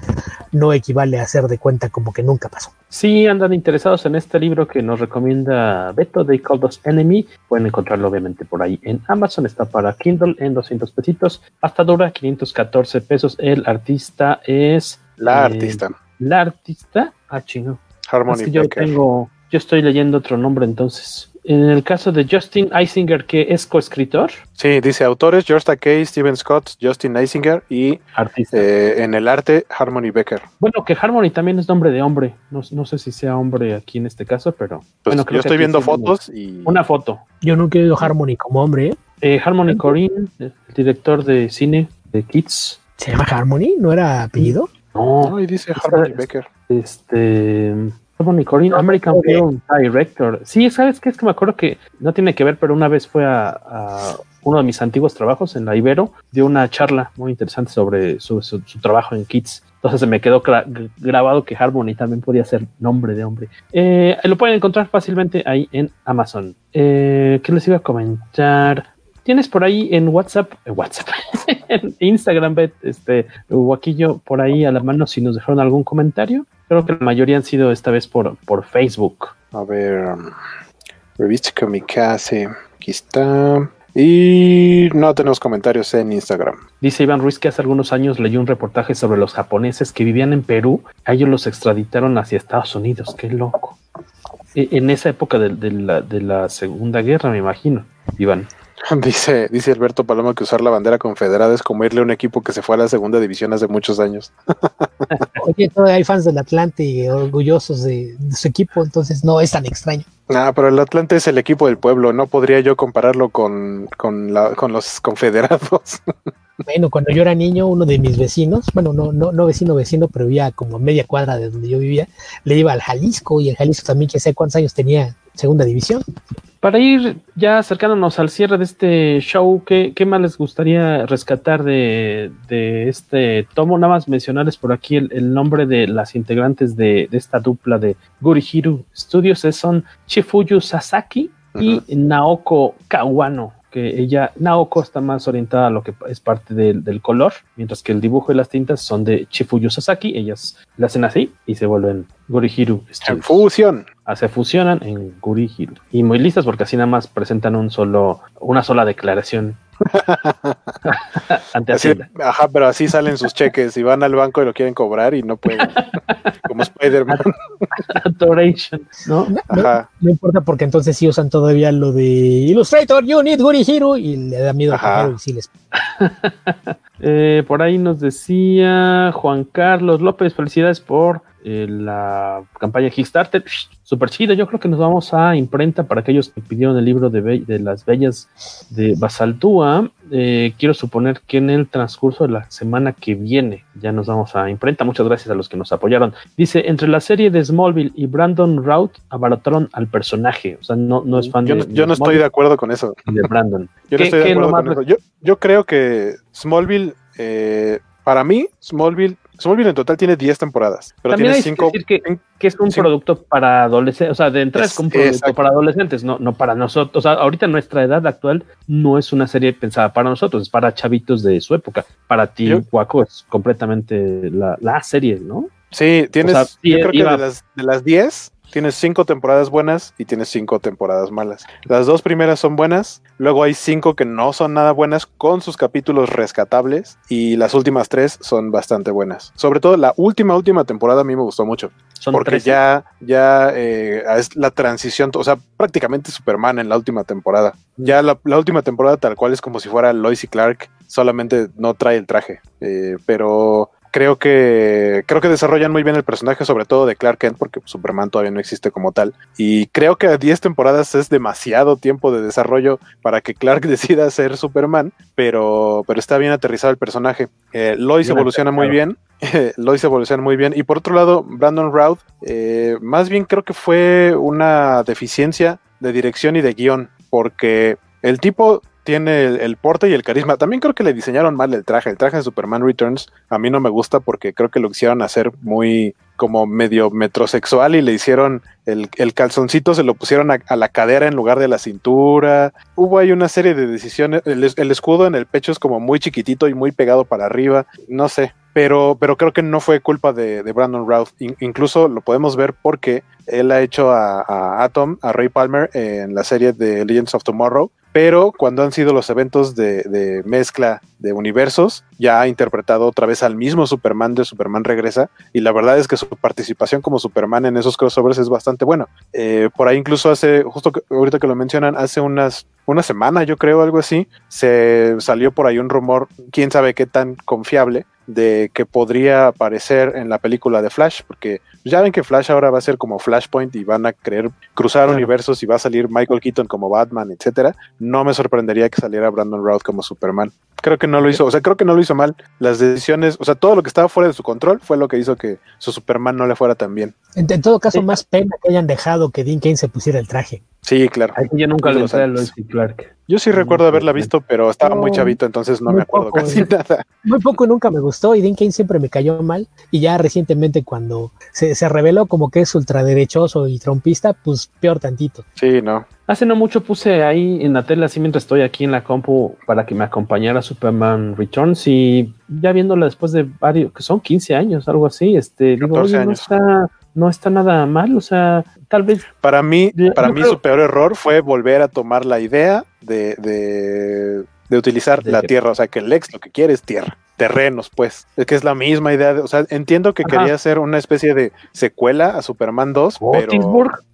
no equivale a hacer de cuenta como que nunca pasó. Si andan interesados en este libro que nos recomienda Beto de Called Us Enemy, pueden encontrarlo obviamente por ahí en Amazon, está para Kindle en 200 pesitos, hasta dura 514 pesos. El artista es... La eh, artista. La artista, ah, chino. Harmony es que yo tengo, yo estoy leyendo otro nombre entonces. En el caso de Justin Eisinger, que es coescritor. Sí, dice autores George Takei, Steven Scott, Justin Eisinger y Artista. Eh, en el arte Harmony Becker. Bueno, que Harmony también es nombre de hombre. No, no sé si sea hombre aquí en este caso, pero. Pues bueno, yo estoy viendo fotos y. Una foto. Yo nunca he oído Harmony como hombre. ¿eh? Eh, Harmony Corinne, el director de cine de Kids. ¿Se llama Harmony? ¿No era apellido? No, no y dice Harmony Becker. Este. Harmony Corinne, American Film Director. Sí, ¿sabes qué? Es que me acuerdo que no tiene que ver, pero una vez fue a, a uno de mis antiguos trabajos en la Ibero, dio una charla muy interesante sobre su, su, su trabajo en Kids. Entonces se me quedó grabado que Harmony también podía ser nombre de hombre. Eh, lo pueden encontrar fácilmente ahí en Amazon. Eh, ¿Qué les iba a comentar? Tienes por ahí en WhatsApp, en WhatsApp, en Instagram, este, Guaquillo, por ahí a la mano si nos dejaron algún comentario. Creo que la mayoría han sido esta vez por, por Facebook. A ver, um, revista Kamikaze, aquí está. Y no tenemos comentarios en Instagram. Dice Iván Ruiz que hace algunos años leyó un reportaje sobre los japoneses que vivían en Perú. A ellos los extraditaron hacia Estados Unidos. Qué loco. E, En esa época de, de, la, de la Segunda Guerra, me imagino, Iván. Dice, dice Alberto Paloma que usar la bandera confederada es como irle a un equipo que se fue a la segunda división hace muchos años. Oye, todavía hay fans del Atlante orgullosos de, de, su equipo, entonces no es tan extraño. Ah, pero el Atlante es el equipo del pueblo, no podría yo compararlo con, con, la, con los confederados. Bueno, cuando yo era niño, uno de mis vecinos, bueno, no, no, no vecino, vecino, pero vivía como a media cuadra de donde yo vivía, le iba al Jalisco y el Jalisco también, que sé cuántos años tenía segunda división. Para ir ya acercándonos al cierre de este show, ¿qué, qué más les gustaría rescatar de, de, este tomo? Nada más mencionarles por aquí el, el nombre de las integrantes de, de, esta dupla de Gurihiru Studios, son Chifuyu Sasaki y uh -huh. Naoko Kawano que ella, Naoko está más orientada a lo que es parte del, del, color, mientras que el dibujo y las tintas son de Chifuyu Sasaki, ellas la hacen así y se vuelven Gurihiru En fusión. Ah, se fusionan en Gurihiru. Y muy listas porque así nada más presentan un solo, una sola declaración. Ante así, ajá, pero así salen sus cheques y van al banco y lo quieren cobrar y no pueden. como Spider-Man. Adoration, ¿no? No, no, no, importa porque entonces sí usan todavía lo de Illustrator, you need Gurihiro y le da miedo a y sí les. eh, por ahí nos decía Juan Carlos López, felicidades por eh, la campaña Kickstarter. Súper chido, yo creo que nos vamos a imprenta para aquellos que pidieron el libro de, de las bellas de Basaldúa. Eh, quiero suponer que en el transcurso de la semana que viene ya nos vamos a imprenta. Muchas gracias a los que nos apoyaron. Dice, entre la serie de Smallville y Brandon Routh abarataron al personaje. O sea, no, no es fan yo de... No, yo no estoy de acuerdo con eso. De Brandon. yo no estoy de acuerdo con eso. Yo, yo creo que Smallville... Eh, para mí, Smallville, Smallville en total tiene 10 temporadas. Pero También tiene hay cinco, que decir que, que es un cinco, producto para adolescentes, o sea, de entrada es, Es- un producto exacto. para adolescentes, no, no para nosotros. O sea, ahorita nuestra edad actual no es una serie pensada para nosotros, es para chavitos de su época. Para ti, Waco, es completamente la, la serie, ¿no? Sí, tienes, O sea, sí, yo creo iba- que de las, de las 10 tienes 5 temporadas buenas y tienes 5 temporadas malas. Las dos primeras son buenas, luego hay 5 que no son nada buenas con sus capítulos rescatables y las últimas 3 son bastante buenas. Sobre todo la última, última temporada a mí me gustó mucho. Son porque 13. ya, ya eh, es la transición, o sea, prácticamente Superman en la última temporada. Ya la, la última temporada tal cual es como si fuera Lois y Clark, solamente no trae el traje. Eh, pero creo que creo que desarrollan muy bien el personaje, sobre todo de Clark Kent, porque Superman todavía no existe como tal. Y creo que 10 temporadas es demasiado tiempo de desarrollo para que Clark decida ser Superman, pero, pero está bien aterrizado el personaje. Eh, Lois Bien evoluciona muy bien. Lois evoluciona muy bien. Y por otro lado, Brandon Routh, eh, más bien creo que fue una deficiencia de dirección y de guion, porque el tipo tiene el, porte y el carisma. También creo que le diseñaron mal el traje. El traje de Superman Returns a mí no me gusta porque creo que lo quisieron hacer muy como medio metrosexual y le hicieron el, el calzoncito, se lo pusieron a, la cadera en lugar de la cintura. Hubo ahí una serie de decisiones. El, el escudo en el pecho es como muy chiquitito y muy pegado para arriba. No sé. Pero, pero creo que no fue culpa de, Brandon Routh. In- incluso lo podemos ver porque él ha hecho a, a Atom, a Ray Palmer, en la serie de Legends of Tomorrow. Pero cuando han sido los eventos de, de, mezcla de universos, ya ha interpretado otra vez al mismo Superman de Superman Regresa, y la verdad es que su participación como Superman en esos crossovers es bastante bueno. Eh, por ahí incluso hace, justo que, ahorita que lo mencionan, hace unas una semana, yo creo, algo así, se salió por ahí un rumor, quién sabe qué tan confiable, de que podría aparecer en la película de Flash, porque ya ven que Flash ahora va a ser como Flashpoint y van a querer cruzar claro. universos y va a salir Michael Keaton como Batman, etcétera. No me sorprendería que saliera Brandon Routh como Superman. Creo que no lo hizo, o sea, creo que no lo hizo mal. Las decisiones, o sea, todo lo que estaba fuera de su control fue lo que hizo que su Superman no le fuera tan bien. En, en todo caso, sí. más pena que hayan dejado que Dean Kane se pusiera el traje. Sí, claro. Aquí yo nunca entré a Lois y Clark. Yo sí recuerdo haberla visto, pero estaba no, muy chavito, entonces no me acuerdo poco, casi nada. Muy poco nunca me gustó y Dean Kane siempre me cayó mal. Y ya recientemente cuando se, se reveló como que es ultraderechoso y trompista, pues peor tantito. Sí, no. Hace no mucho puse ahí en la tele, así mientras estoy aquí en la compu, para que me acompañara Superman Returns y ya viéndola después de varios, que son 15 años, algo así, este, digo, oye, años. no está, no está nada mal, o sea, tal vez. Para mí, para mí creo... su peor error fue volver a tomar la idea de, de, de utilizar de la que... tierra, o sea, que el ex lo que quiere es tierra terrenos, pues. Es que es la misma idea. De, o sea, entiendo que Ajá. quería hacer una especie de secuela a Superman 2, pero.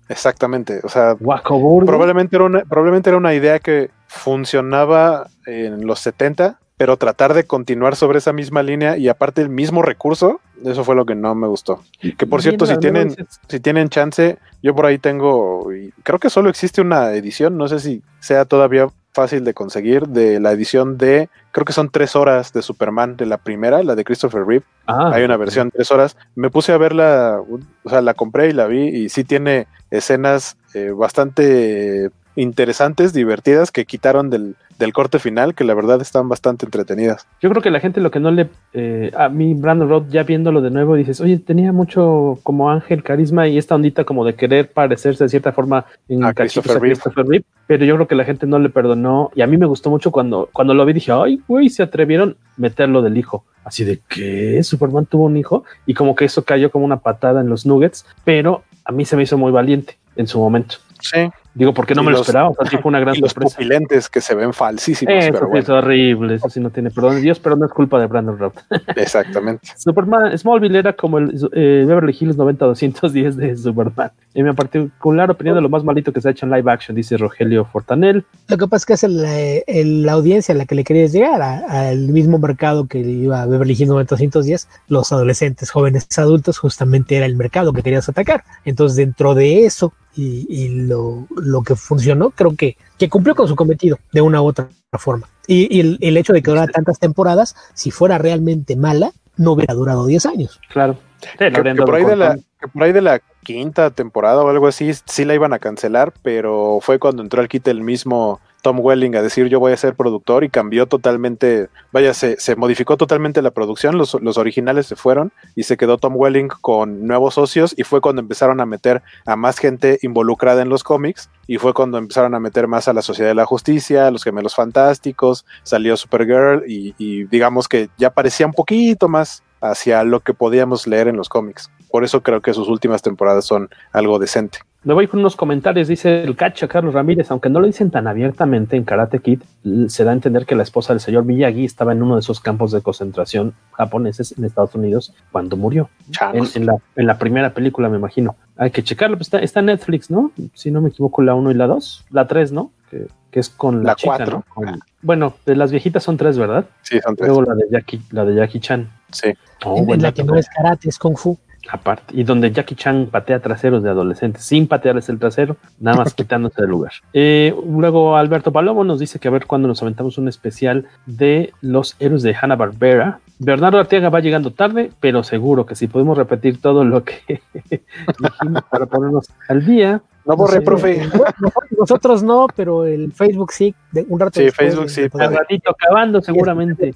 Exactamente. O sea, probablemente era, una, probablemente era una idea que funcionaba en los 70, pero tratar de continuar sobre esa misma línea y aparte el mismo recurso, eso fue lo que no me gustó. Que por cierto, si tienen, si tienen chance, yo por ahí tengo, creo que solo existe una edición, no sé si sea todavía fácil de conseguir de la edición de, creo que son tres horas de Superman, de la primera, la de Christopher Reeve. Ah, Hay una versión tres horas. Me puse a verla, o sea, la compré y la vi y sí tiene escenas eh, bastante interesantes, divertidas, que quitaron del, del, corte final, que la verdad están bastante entretenidas. Yo creo que la gente lo que no le... Eh, a mí, Brandon Roth, ya viéndolo de nuevo, dices, oye, tenía mucho como ángel, carisma y esta ondita como de querer parecerse de cierta forma en a Christopher, a Christopher Reeve. Pero yo creo que la gente no le perdonó y a mí me gustó mucho cuando, cuando lo vi, dije, ay, güey, se atrevieron a meterlo del hijo. Así de que Superman tuvo un hijo y como que eso cayó como una patada en los Nuggets, pero a mí se me hizo muy valiente en su momento. Sí. Digo, porque no y me los, lo esperaba. O sea, sí fue una gran y sorpresa. Los pupilentes que se ven falsísimos. Eso pero sí bueno. es horrible. Eso sí no tiene perdón de Dios, pero no es culpa de Brandon Routh. Exactamente. Superman, Smallville era como el eh, Beverly Hills 90-210 de Superman. En mi particular opinión de lo más malito que se ha hecho en live action, dice Rogelio Fortanel. Lo que pasa es que es el, el, la audiencia a la que le querías llegar, al mismo mercado que iba a Beverly Hills 90210, los adolescentes, jóvenes, adultos, justamente era el mercado que querías atacar. Entonces, dentro de eso, y, y lo, lo, que funcionó, creo que, que, cumplió con su cometido de una u otra forma. Y, y el, el, hecho de que durara tantas temporadas, si fuera realmente mala, no hubiera durado 10 años. Claro. Sí, que, que, por ahí de la, que por ahí de la quinta temporada o algo así, sí la iban a cancelar, pero fue cuando entró al quite el mismo Tom Welling a decir yo voy a ser productor y cambió totalmente, vaya, se, modificó totalmente la producción, los, los, originales se fueron y se quedó Tom Welling con nuevos socios y fue cuando empezaron a meter a más gente involucrada en los cómics y fue cuando empezaron a meter más a la Sociedad de la Justicia, a los Gemelos Fantásticos, salió Supergirl y, y digamos que ya parecía un poquito más hacia lo que podíamos leer en los cómics. Por eso creo que sus últimas temporadas son algo decente. Me voy con unos comentarios, dice el cacha Carlos Ramírez, aunque no lo dicen tan abiertamente en Karate Kid, se da a entender que la esposa del señor Miyagi estaba en uno de esos campos de concentración japoneses en Estados Unidos cuando murió. En, en, la, en, la, primera película, me imagino. Hay que checarlo, pues está, está Netflix, ¿no? Si no me equivoco, la 1 y la 2, la 3, ¿no? Que, que, es con la, la chica, cuatro. ¿no? Con, bueno, de las viejitas son tres, ¿verdad? Sí, son tres. Luego la de Jackie, la de Jackie Chan. Sí. Oh, en, en la que no es karate, es kung fu. Aparte, y donde Jackie Chan patea traseros de adolescentes sin patearles el trasero, nada más quitándose del lugar. Eh, luego Alberto Palomo nos dice que a ver cuándo nos aventamos un especial de los héroes de Hanna Barbera. Bernardo Arteaga va llegando tarde, pero seguro que si podemos repetir todo lo que dijimos para ponernos al día. No borré, profe. Nosotros no, pero el Facebook sí, de un rato. Sí, después, Facebook sí. Un ratito acabando, seguramente.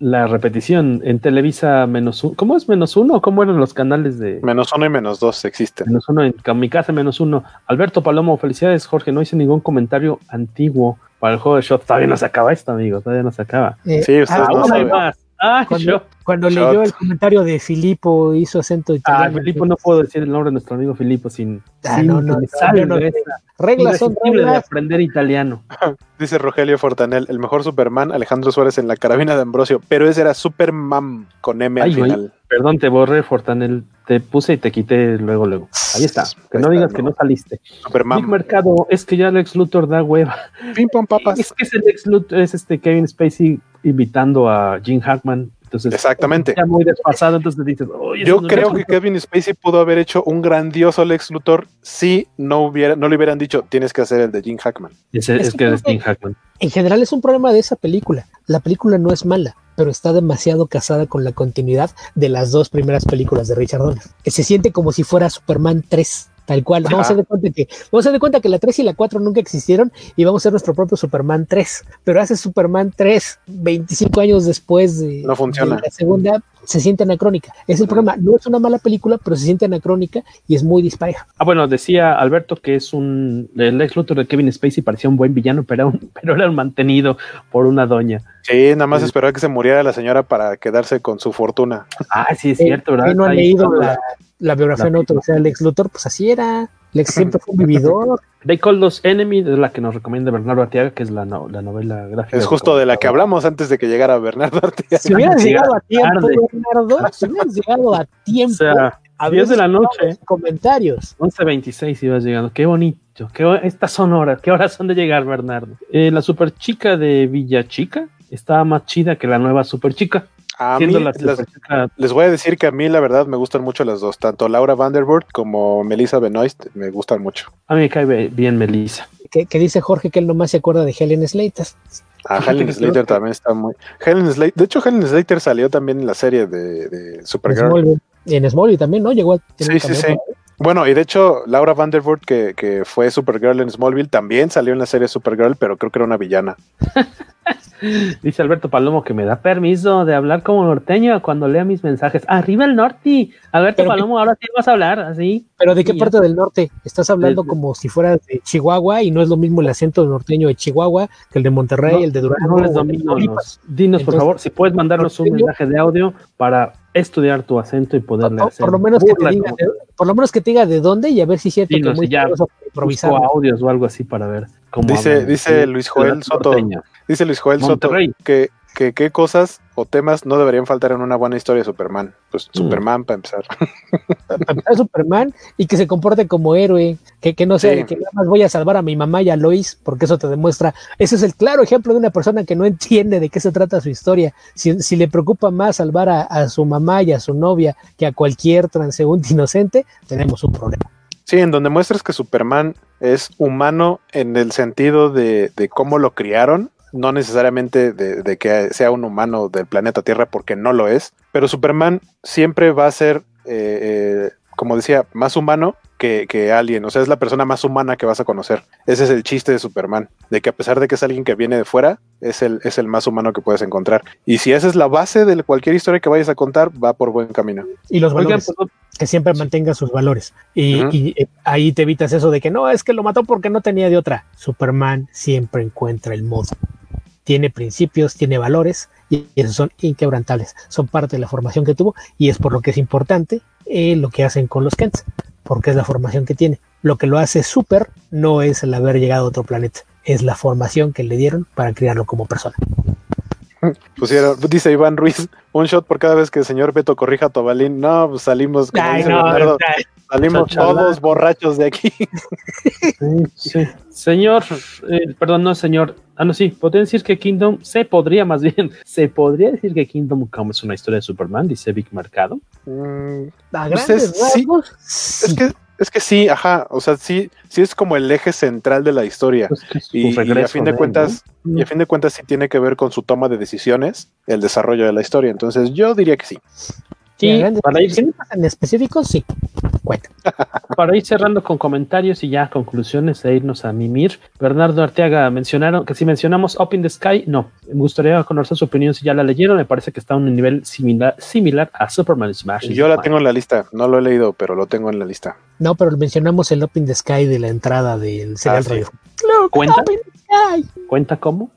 La repetición en Televisa menos uno. ¿Cómo es menos uno? ¿Cómo eran los canales de.? Menos uno y menos dos existen. Menos uno en mi casa, menos uno. Alberto Palomo, felicidades, Jorge. No hice ningún comentario antiguo para el juego de shot. Todavía no se acaba esto, amigo. Todavía no se acaba. Eh, sí, usted aún no hay más. Ah, cuando. Cuando Shot. leyó el comentario de Filippo, hizo acento Ah, italiano. Filipo, no puedo decir el nombre de nuestro amigo Filipo sin, Ah, sin no, no, que no, Reglas son de aprender italiano. Dice Rogelio Fortanel, el mejor Superman, Alejandro Suárez en la carabina de Ambrosio, pero ese era Superman con M Ay, al güey. final. Perdón, te borré, Fortanel. Te puse y te quité luego, luego. Ahí está. Que Ahí no está, digas que no. saliste. Big Superman. Mercado, es que ya Lex Luthor da hueva. Pim pam papas. Es que es el Lex Luthor, es este Kevin Spacey invitando a Jim Hackman. Entonces, Exactamente. está muy desfasado, entonces dices, "Oye, Yo no creo que Luthor". Kevin Spacey pudo haber hecho un grandioso Lex Luthor si no hubiera, no le hubieran dicho tienes que hacer el de Jim Hackman. Es es, que es Jim Hackman. En general es un problema de esa película. La película no es mala, pero está demasiado casada con la continuidad de las dos primeras películas de Richard Donner. Se siente como si fuera Superman 3. Tal cual, vamos a hacer de cuenta que vamos a hacer de cuenta que la 3 y la 4 nunca existieron y vamos a hacer nuestro propio Superman 3. Pero hace Superman 3 25 años después de, No funciona. de la segunda, se siente anacrónica. Es el problema, no es una mala película, pero se siente anacrónica y es muy dispareja. Ah, bueno, decía Alberto que es un. El Lex Luthor de Kevin Spacey parecía un buen villano, pero era, un- pero era un mantenido por una doña. Sí, nada más Sí. esperó a que se muriera la señora para quedarse con su fortuna. Ah, sí, es Eh, cierto, ¿verdad? ¿quién no ha Ahí leído la, la biografía la- no autorizada de Lex Luthor? Pues así era. Lex siempre fue un vividor. They Call Us Enemy, de la que nos recomienda Bernardo Arteaga, que es la, no- la novela gráfica. Es justo de la que hablamos antes de que llegara Bernardo Arteaga. Si hubieras llegado a tiempo, tarde. Bernardo, si hubieras llegado a O tiempo, sea, a 10 de la noche. los comentarios. 11.26 ibas llegando. Qué bonito. Qué, estas son horas. ¿Qué horas son de llegar, Bernardo? Eh, la super chica de Villa Chica estaba más chida que la nueva super chica. A mí, las- les voy a decir que a mí la verdad me gustan mucho las dos, tanto Laura Vanderbilt como Melissa Benoist me gustan mucho. a mí me cae bien Melissa. Que, que dice Jorge que él nomás se acuerda de Helen Slater. A Fíjate Helen Slater también está muy. Helen Slater, de hecho, Helen Slater salió también en la serie de, de Supergirl. Smallville. Y en Smallville también, ¿no? Llegó a tener Sí, un sí, sí. Bueno, y de hecho, Laura Vanderbilt, que, que fue Supergirl en Smallville, también salió en la serie Supergirl, pero creo que era una villana. Dice Alberto Palomo que me da permiso de hablar como norteño cuando lea mis mensajes. Arriba el norte. Alberto Palomo, ahora sí vas a hablar así. Pero ¿de qué parte del norte? Estás hablando Desde- como si fueras de Chihuahua y no es lo mismo el acento norteño de Chihuahua que el de Monterrey, No, el de Durango. No les domino. Dinos, por favor, si puedes mandarnos un mensaje de audio para estudiar tu acento y poderle hacer. por lo menos que te burla diga, como- de- por lo menos que te diga de dónde y a ver si es cierto Dinos, que muy ya busco audios o algo así para ver Dice, dice Sí, Luis Joel Soto, dice Luis Joel Monterrey. Soto que, que qué cosas o temas no deberían faltar en una buena historia de Superman. Pues Mm. Superman para empezar. para empezar, Superman y que se comporte como héroe, que, que no sea Sí. de que nada más voy a salvar a mi mamá y a Lois, porque eso te demuestra, ese es el claro ejemplo de una persona que no entiende de qué se trata su historia. Si, si le preocupa más salvar a, a su mamá y a su novia que a cualquier transeúnte inocente, tenemos un problema. Sí, en donde muestras que Superman es humano en el sentido de, de cómo lo criaron, no necesariamente de, que sea un humano del planeta Tierra, porque no lo es, pero Superman siempre va a ser, eh, eh, como decía, más humano que, que alguien, o sea, es la persona más humana que vas a conocer. Ese es el chiste de Superman, de que a pesar de que es alguien que viene de fuera, es el, es el más humano que puedes encontrar. Y si esa es la base de cualquier historia que vayas a contar, va por buen camino. Y los valores, que siempre mantenga sus valores. Y, eh, ahí te evitas eso de que no, es que lo mató porque no tenía de otra. Superman siempre encuentra el modo. Tiene principios, tiene valores y esos son inquebrantables. Son parte de la formación que tuvo y es por lo que es importante eh, lo que hacen con los Kents, porque es la formación que tiene. Lo que lo hace súper no es el haber llegado a otro planeta, es la formación que le dieron para criarlo como persona. Pusieron, dice Iván Ruiz, un shot por cada vez que el señor Beto corrija a Tobalín. No, pues salimos, como Ay, dice no, salimos todos borrachos de aquí. Sí, sí. Señor, eh, perdón, no, señor. Ah, no, sí, podría decir que Kingdom, se podría más bien, se podría decir que Kingdom Come es una historia de Superman, dice Vic Mercado. Mm, A Pues grandes es- sí, es que, es que sí, ajá, o sea, sí, sí es como el eje central de la historia. Que es su Y, y a fin de cuentas, ¿no? y a fin de cuentas sí tiene que ver con su toma de decisiones, el desarrollo de la historia. Entonces, yo diría que sí. Sí, Sí, para ir, en específico, sí. Cuenta. para ir cerrando con comentarios y ya conclusiones e irnos a mimir, Bernardo Arteaga mencionaron que si mencionamos Up in the Sky, no. Me gustaría conocer su opinión si ya la leyeron. Me parece que está a un nivel similar, similar a Superman Smash. Yo la tengo en la lista, no lo he leído, pero lo tengo en la lista. No, pero mencionamos el Open the Sky de la entrada del serial sí. radio. ¿Cuenta? Open the Sky. ¿Cuenta cómo?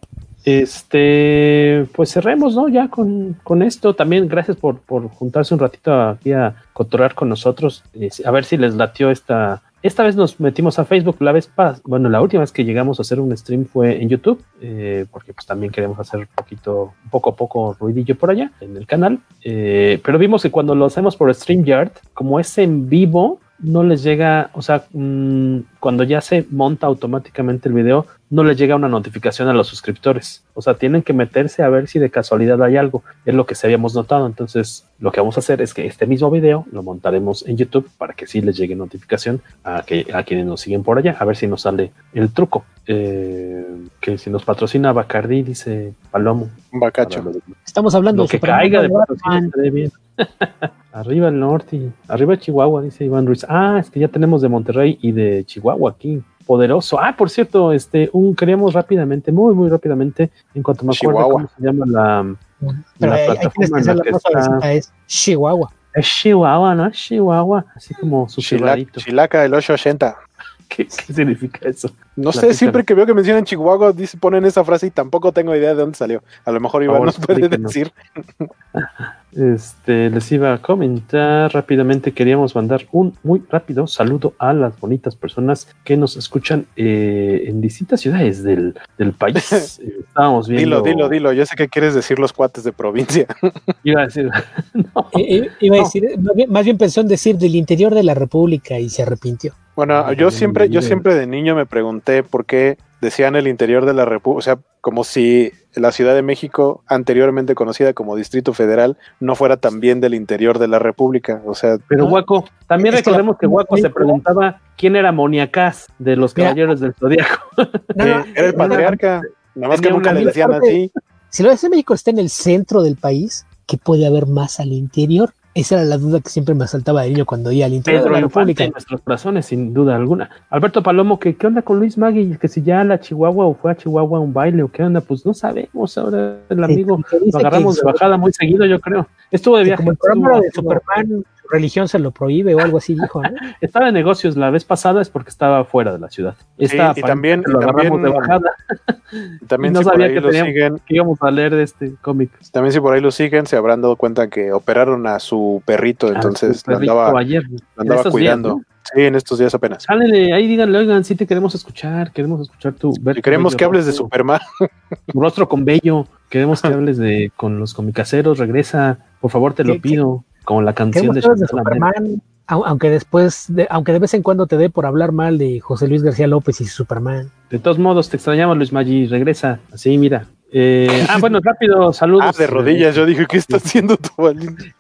Este, pues cerremos, ¿no? Ya con, con esto. También gracias por, por, juntarse un ratito aquí a cotorrear con nosotros. A ver si les latió esta. Esta vez nos metimos a Facebook, la vez pas bueno, la última vez que llegamos a hacer un stream fue en YouTube, eh, porque pues también queremos hacer un poquito, poco a poco ruidillo por allá en el canal. Eh, pero vimos que cuando lo hacemos por StreamYard, como es en vivo, no les llega, o sea, mmm, cuando ya se monta automáticamente el video, no les llega una notificación a los suscriptores. O sea, tienen que meterse a ver si de casualidad hay algo. Es lo que se habíamos notado. Entonces, lo que vamos a hacer es que este mismo video lo montaremos en YouTube para que sí les llegue notificación a, que, a quienes nos siguen por allá, a ver si nos sale el truco. Eh, que si nos patrocina Bacardi, dice Palomo. Bacacho. Estamos hablando lo que caiga de patrocinio. arriba el norte, y arriba Chihuahua, dice Iván Ruiz. Ah, es que ya tenemos de Monterrey y de Chihuahua aquí. Poderoso. Ah, por cierto, este, un queríamos rápidamente, muy, muy rápidamente, en cuanto me acuerdo Chihuahua. cómo se llama la, Pero la hay, hay quienes plataforma en piensan la la que más está. suavecita es Chihuahua. Es Chihuahua, ¿no? Es Chihuahua, así como Chilaca, susurradito. Chilaca del 880. ¿Qué, ¿Qué significa eso? No sé, Platícanos. siempre que veo que mencionan Chihuahua, dice, ponen esa frase y tampoco tengo idea de dónde salió. A lo mejor Iván favor, nos puede decir. Este, les iba a comentar rápidamente, queríamos mandar un muy rápido saludo a las bonitas personas que nos escuchan eh, en distintas ciudades del, del país. Estábamos viendo... Dilo, dilo, dilo. Yo sé que quieres decir los cuates de provincia. Iba a decir, Eh, eh, iba a decir, más bien pensó en decir del interior de la República y se arrepintió. Bueno, Ah, yo siempre, yo siempre de niño me pregunté por qué decían el interior de la República, o sea, como si la Ciudad de México, anteriormente conocida como Distrito Federal, no fuera también del interior de la República. O sea, Pero Guaco, también recordemos que Guaco se preguntaba quién era Moniacás de los caballeros del Zodíaco. No, eh, era el patriarca, nada más que nunca le decían así. Si la Ciudad de México está en el centro del país, ¿qué puede haber más al interior? Esa era la duda que siempre me asaltaba de niño cuando iba al interior Pedro de la República. en nuestros corazones, sin duda alguna. Alberto Palomo, ¿qué, ¿qué onda con Luis Magui? Que si ya a la Chihuahua o fue a Chihuahua a un baile o qué onda, pues no sabemos. Ahora el amigo que dice lo agarramos de bajada muy seguido, yo creo. Estuvo de viaje. como el programa de Superman, su religión se lo prohíbe o algo así, dijo, ¿no? Estaba de negocios la vez pasada, es porque estaba fuera de la ciudad. Esta y también- lo y agarramos también- de bajada. También y no si por sabía ahí que, lo teníamos- siguen, que íbamos a leer de este cómic. también si por ahí lo siguen, se habrán dado cuenta que operaron a su perrito, entonces su lo andaba, ayer, lo en andaba días, cuidando. ¿no? Sí, en estos días apenas. Sálele, ahí díganle, oigan, sí te queremos escuchar, queremos escuchar tu... ver Y tu queremos bello que hables de. Superman. tu rostro con bello. Queremos que hables de con los comicaseros. Regresa, por favor, te lo ¿Qué- qué- pido. Con la canción de de. Superman, au- aunque después, de, aunque de vez en cuando te dé por hablar mal de José Luis García López y Superman. De todos modos, te extrañamos, Luis Maggi. Regresa. Así, mira. Eh, ah, bueno, rápido, saludos. Ah, de rodillas. Yo dije, ¿qué está haciendo tu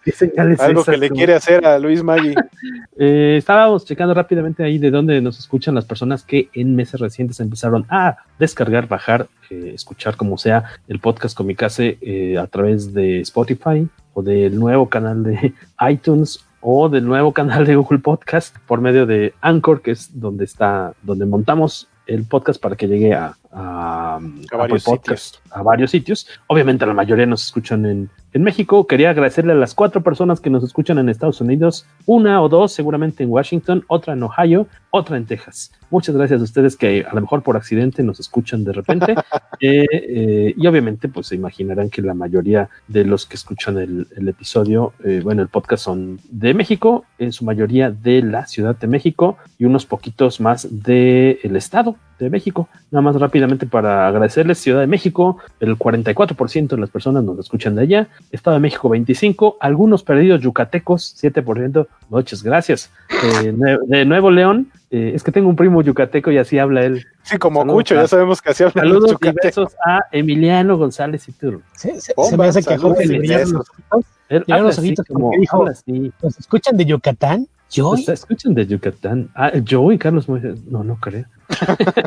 ¿Qué señal es Algo que le tú? quiere hacer a Luis Maggi. Eh, estábamos checando rápidamente ahí de dónde nos escuchan las personas que en meses recientes empezaron a descargar, bajar, eh, escuchar como sea el podcast Comicase a través de Spotify o del nuevo canal de iTunes o del nuevo canal de Google Podcast por medio de Anchor, que es donde está, donde montamos el podcast para que llegue a, a, varios Podcast, a varios sitios. Obviamente la mayoría nos escuchan en, en México. Quería agradecerle a las cuatro personas que nos escuchan en Estados Unidos, una o dos seguramente en Washington, otra en Ohio, otra en Texas. Muchas gracias a ustedes que a lo mejor por accidente nos escuchan de repente. Eh, eh, y obviamente pues se imaginarán que la mayoría de los que escuchan el, el episodio, eh, bueno, el podcast son de México, en su mayoría de la Ciudad de México y unos poquitos más del el Estado de México. Nada más rápidamente para agradecerles, Ciudad de México, el 44% de las personas nos escuchan de allá, Estado de México 25%, algunos perdidos yucatecos 7%, muchas gracias. Eh, de Nuevo León, eh, es que tengo un primo yucateco y así habla él. Sí, como Saludos Cucho, a- ya sabemos que así hablan los Saludos y yucatecos. besos a Emiliano González Iturro. Se, se- Bomba, se me hace que Jorge y le los ojitos. Él habla los así ojitos como dijo, habla. ¿nos escuchan de Yucatán? ¿Yo? Pues, escuchan de Yucatán. Ah, yo y Carlos Moisés. No, no creo.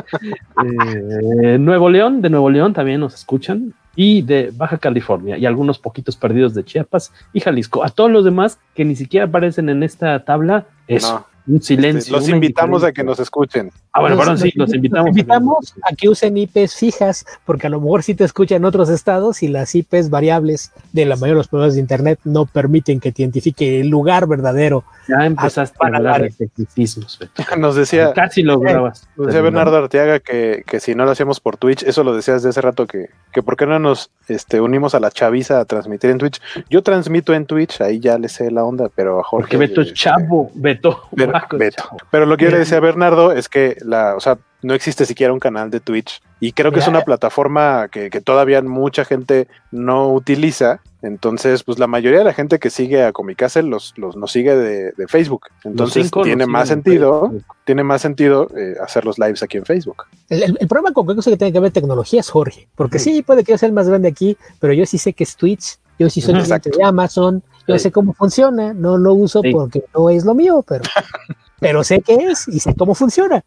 Eh, Nuevo León, de Nuevo León también nos escuchan. Y de Baja California. Y algunos poquitos perdidos de Chiapas y Jalisco. A todos los demás que ni siquiera aparecen en esta tabla, eso. Un silencio. los invitamos a que nos escuchen. Ah, bueno, perdón, sí, los invitamos. invitamos a que usen IPs fijas, porque a lo mejor sí te escuchan en otros estados y las IPs variables de la mayoría de los proveedores de Internet no permiten que te identifique el lugar verdadero. Ya empezaste a hablar de tecnicismos. Nos decía. Casi lo grabas. Nos decía Bernardo Arteaga que, que, si no lo hacíamos por Twitch, eso lo decías de hace rato, que, que por qué no nos este, unimos a la chaviza a transmitir en Twitch. Yo transmito en Twitch, ahí ya le sé la onda, pero a Jorge. Porque Beto es chavo, Beto. Beto, Beto. Pero lo que yo le decía a Bernardo es que la, o sea, no existe siquiera un canal de Twitch y creo que es una plataforma que, que, todavía mucha gente no utiliza. Entonces, pues la mayoría de la gente que sigue a Comicase los, los nos sigue de, de Facebook. Entonces tiene más sentido, tiene más sentido eh, hacer los lives aquí en Facebook. El, el, el problema con cualquier cosa que tenga que ver tecnología es Jorge, porque sí. sí, puede que yo sea el más grande aquí, pero yo sí sé que es Twitch, yo sí soy cliente de Amazon, yo sé cómo funciona, no lo uso sí. porque no es lo mío, pero, pero sé qué es y sé cómo funciona.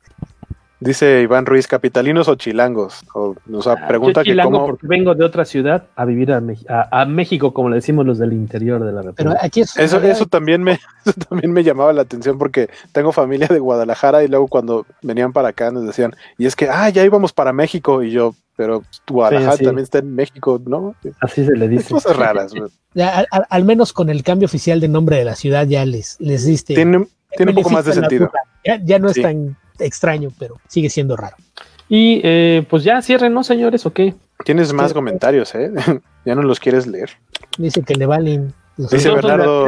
Dice Iván Ruiz, ¿capitalinos o chilangos? O, o sea, pregunta Yo chilango que cómo... porque vengo de otra ciudad a vivir a, a, a, México, como le decimos los del interior de la República. Pero aquí es eso, eso, también me, eso también me llamaba la atención porque tengo familia de Guadalajara y luego cuando venían para acá nos decían, y es que, ah, ya íbamos para México y yo, pero Guadalajara sí, sí. también está en México, ¿no? Así se le dice. Cosas raras. ya, al, al, menos con el cambio oficial de nombre de la ciudad ya les, les diste. Tiene, tiene un poco más de sentido. Ya, ya, no es sí. tan extraño, pero sigue siendo raro. Y eh, pues ya cierren, ¿no, señores? ¿O qué? Tienes más comentarios, ¿eh? ya no los quieres leer. Dice que le valen. Dice Bernardo,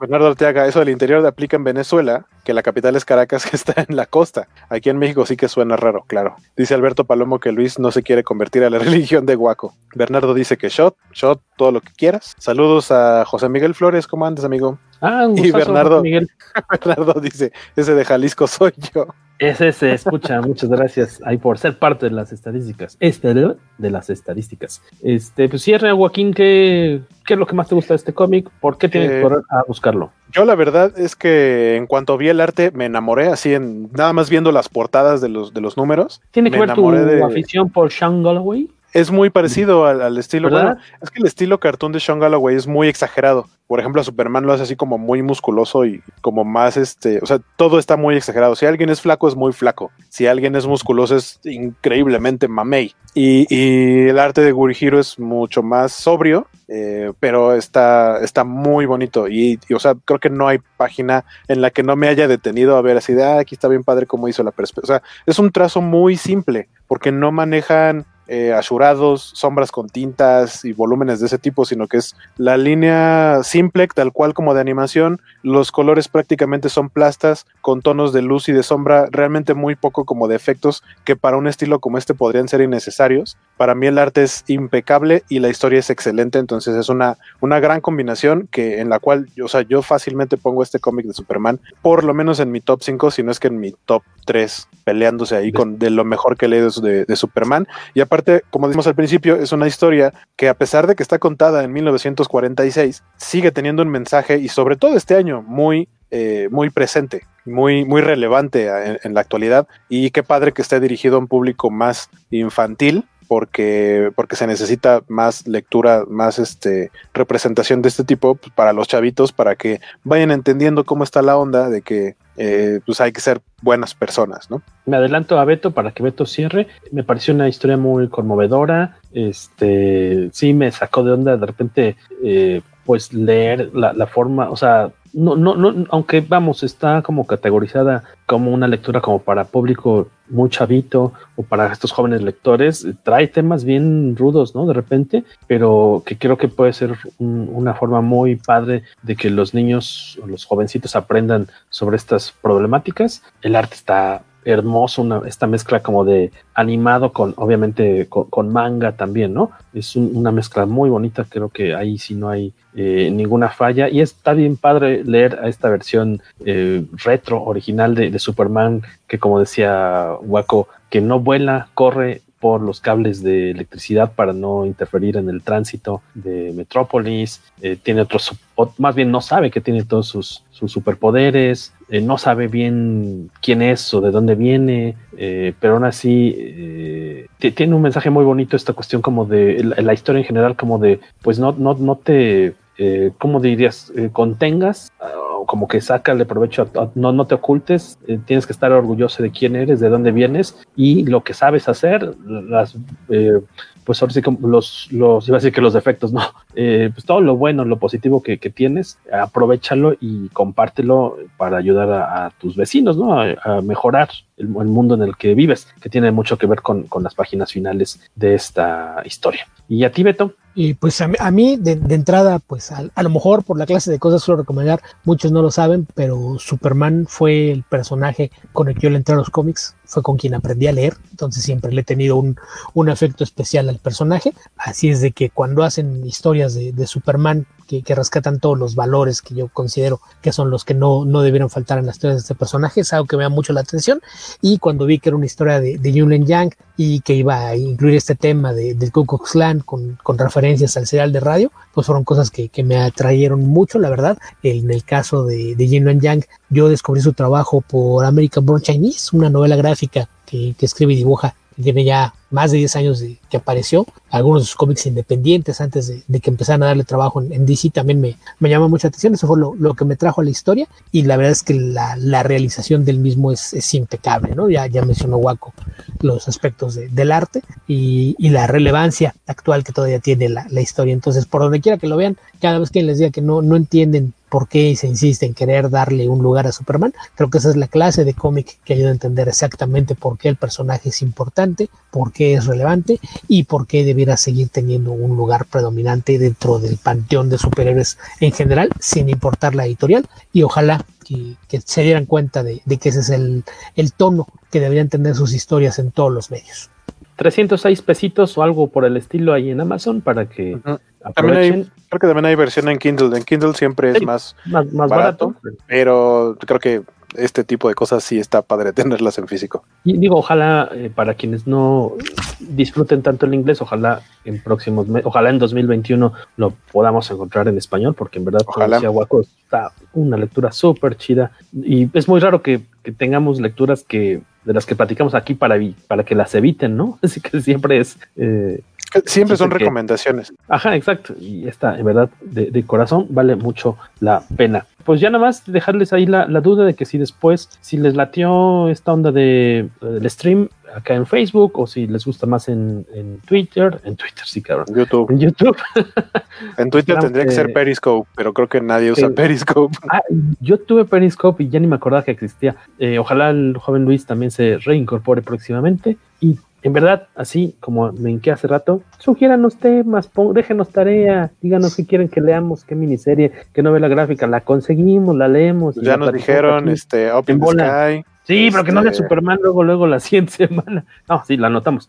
Bernardo Arteaga, eso del interior aplica en Venezuela, que la capital es Caracas, que está en la costa. Aquí en México sí que suena raro, claro. Dice Alberto Palomo que Luis no se quiere convertir a la religión de Guaco. Bernardo dice que shot, shot, todo lo que quieras. Saludos a José Miguel Flores, ¿cómo andas, amigo? Ah, un y Bernardo, Bernardo dice, ese de Jalisco soy yo. Ese se escucha, muchas gracias ahí por ser parte de las estadísticas. Este de las estadísticas. Este, pues cierre, Joaquín, ¿qué, ¿qué es lo que más te gusta de este cómic? ¿Por qué tienes eh, que correr a buscarlo? Yo la verdad es que en cuanto vi el arte me enamoré, así en nada más viendo las portadas de los, de los números. ¿Tiene que ver tu de... afición por Sean Galloway? Es muy parecido al, al estilo. Bueno, es que el estilo cartoon de Sean Galloway es muy exagerado. Por ejemplo, a Superman lo hace así como muy musculoso y como más este. O sea, todo está muy exagerado. Si alguien es flaco, es muy flaco. Si alguien es musculoso, es increíblemente mamey. Y, y el arte de Gurihiro es mucho más sobrio, eh, pero está, está muy bonito. Y, y, o sea, creo que no hay página en la que no me haya detenido a ver así de ah, aquí está bien padre cómo hizo la perspectiva. O sea, es un trazo muy simple, porque no manejan eh, asurados, sombras con tintas y volúmenes de ese tipo, sino que es la línea simple, tal cual como de animación. Los colores prácticamente son plastas con tonos de luz y de sombra, realmente muy poco como de efectos que para un estilo como este podrían ser innecesarios. Para mí el arte es impecable y la historia es excelente, entonces es una, una gran combinación que en la cual, o sea, yo fácilmente pongo este cómic de Superman, por lo menos en mi top 5, si no es que en mi top 3, peleándose ahí con de lo mejor que he leído de, de Superman. Y aparte como dijimos al principio, es una historia que a pesar de que está contada en 1946, sigue teniendo un mensaje y sobre todo este año muy, eh, muy presente, muy, muy relevante en, en, la actualidad. Y qué padre que esté dirigido a un público más infantil. Porque, porque se necesita más lectura, más este, representación de este tipo pues, para los chavitos, para que vayan entendiendo cómo está la onda de que eh, pues hay que ser buenas personas, ¿no? Me adelanto a Beto para que Beto cierre. Me pareció una historia muy conmovedora. Este, sí, me sacó de onda de repente, eh, pues leer la, la, forma, o sea, no, no, no, aunque vamos, está como categorizada como una lectura como para público muy chavito o para estos jóvenes lectores, trae temas bien rudos, ¿no? De repente, pero que creo que puede ser un, una forma muy padre de que los niños o los jovencitos aprendan sobre estas problemáticas. El arte está hermoso, una, esta mezcla como de animado con, obviamente, con, manga también, ¿no? Es un, una mezcla muy bonita, creo que ahí sí no hay eh, ninguna falla. Y está bien padre leer a esta versión eh, retro, original de, de, Superman, que como decía Waco, que no vuela, corre por los cables de electricidad para no interferir en el tránsito de Metrópolis. Eh, tiene otros, más bien no sabe que tiene todos sus, sus superpoderes, eh, no sabe bien quién es o de dónde viene, eh, pero aún así eh, tiene un mensaje muy bonito esta cuestión como de la, historia en general, como de, pues no, no, no te, ¿cómo dirías? contengas como que sácale provecho, no, no te ocultes, tienes que estar orgulloso de quién eres, de dónde vienes y lo que sabes hacer, las, pues ahora sí como los, los, iba a decir que los defectos, no, eh, pues todo lo bueno, lo positivo que, que tienes, aprovechalo y compártelo para ayudar a, tus vecinos, ¿no? A, mejorar el, el, mundo en el que vives, que tiene mucho que ver con, con las páginas finales de esta historia. ¿Y a ti, Beto? Y pues a, mí, de, entrada, pues a, lo mejor por la clase de cosas suelo recomendar, muchos no lo saben, pero Superman fue el personaje con el que yo le entré a los cómics, fue con quien aprendí a leer, entonces siempre le he tenido un, un afecto especial al personaje, así es de que cuando hacen historias de, de Superman que, rescatan todos los valores que yo considero que son los que no, no debieron faltar en las historias de este personaje, es algo que me da mucho la atención. Y cuando vi que era una historia de, de Yunlen Yang y que iba a incluir este tema de, del Ku Klux Klan con, con, referencias al serial de radio, pues fueron cosas que, que me atrayeron mucho, la verdad. En el caso de, de Yunlen Yang, yo descubrí su trabajo por American Born Chinese, una novela gráfica que, que escribe y dibuja tiene ya más de 10 años de que apareció, algunos de sus cómics independientes antes de, que empezaran a darle trabajo en, DC también me, me llama mucha atención, eso fue lo, que me trajo a la historia y la verdad es que la, la realización del mismo es, es, impecable, ¿no? Ya, ya mencionó Waco los aspectos del arte y, y, la relevancia actual que todavía tiene la, la, historia, entonces por donde quiera que lo vean, cada vez que les diga que no, no entienden por qué se insiste en querer darle un lugar a Superman. Creo que esa es la clase de cómic que ayuda a entender exactamente por qué el personaje es importante, por qué es relevante y por qué debiera seguir teniendo un lugar predominante dentro del panteón de superhéroes en general, sin importar la editorial. Y ojalá que, se dieran cuenta de, que ese es el, tono que deberían tener sus historias en todos los medios. 306 pesitos o algo por el estilo ahí en Amazon para que también creo que también hay versión en Kindle. En Kindle siempre es más, más, barato, pero creo que este tipo de cosas sí está padre tenerlas en físico. Y digo, ojalá eh, para quienes no disfruten tanto el inglés, ojalá en próximos meses, ojalá en 2021 lo podamos encontrar en español, porque en verdad, ojalá. Está una lectura súper chida y es muy raro que, que, tengamos lecturas que de las que platicamos aquí para, para que las eviten, ¿no? Así que siempre es eh, Siempre son recomendaciones. ajá, exacto. Y esta, en verdad, de, corazón, vale mucho la pena. Pues ya nada más dejarles ahí la, duda de que si después, si les latió esta onda de, del stream acá en Facebook o si les gusta más en, Twitter, en Twitter sí, cabrón. En YouTube. En YouTube. en Twitter tendría que ser Periscope, pero creo que nadie usa Periscope. Ah, yo tuve Periscope y ya ni me acordaba que existía. Eh, ojalá el joven Luis también se reincorpore próximamente. Y en verdad, así como me hinqué hace rato, sugiéranos temas, déjenos tarea, díganos qué quieren que leamos, qué miniserie, qué novela gráfica, la conseguimos, la leemos. Ya nos dijeron, este, Open Sky. Sí, pero que no de este, Superman luego, luego la siguiente semana. No, sí, la anotamos.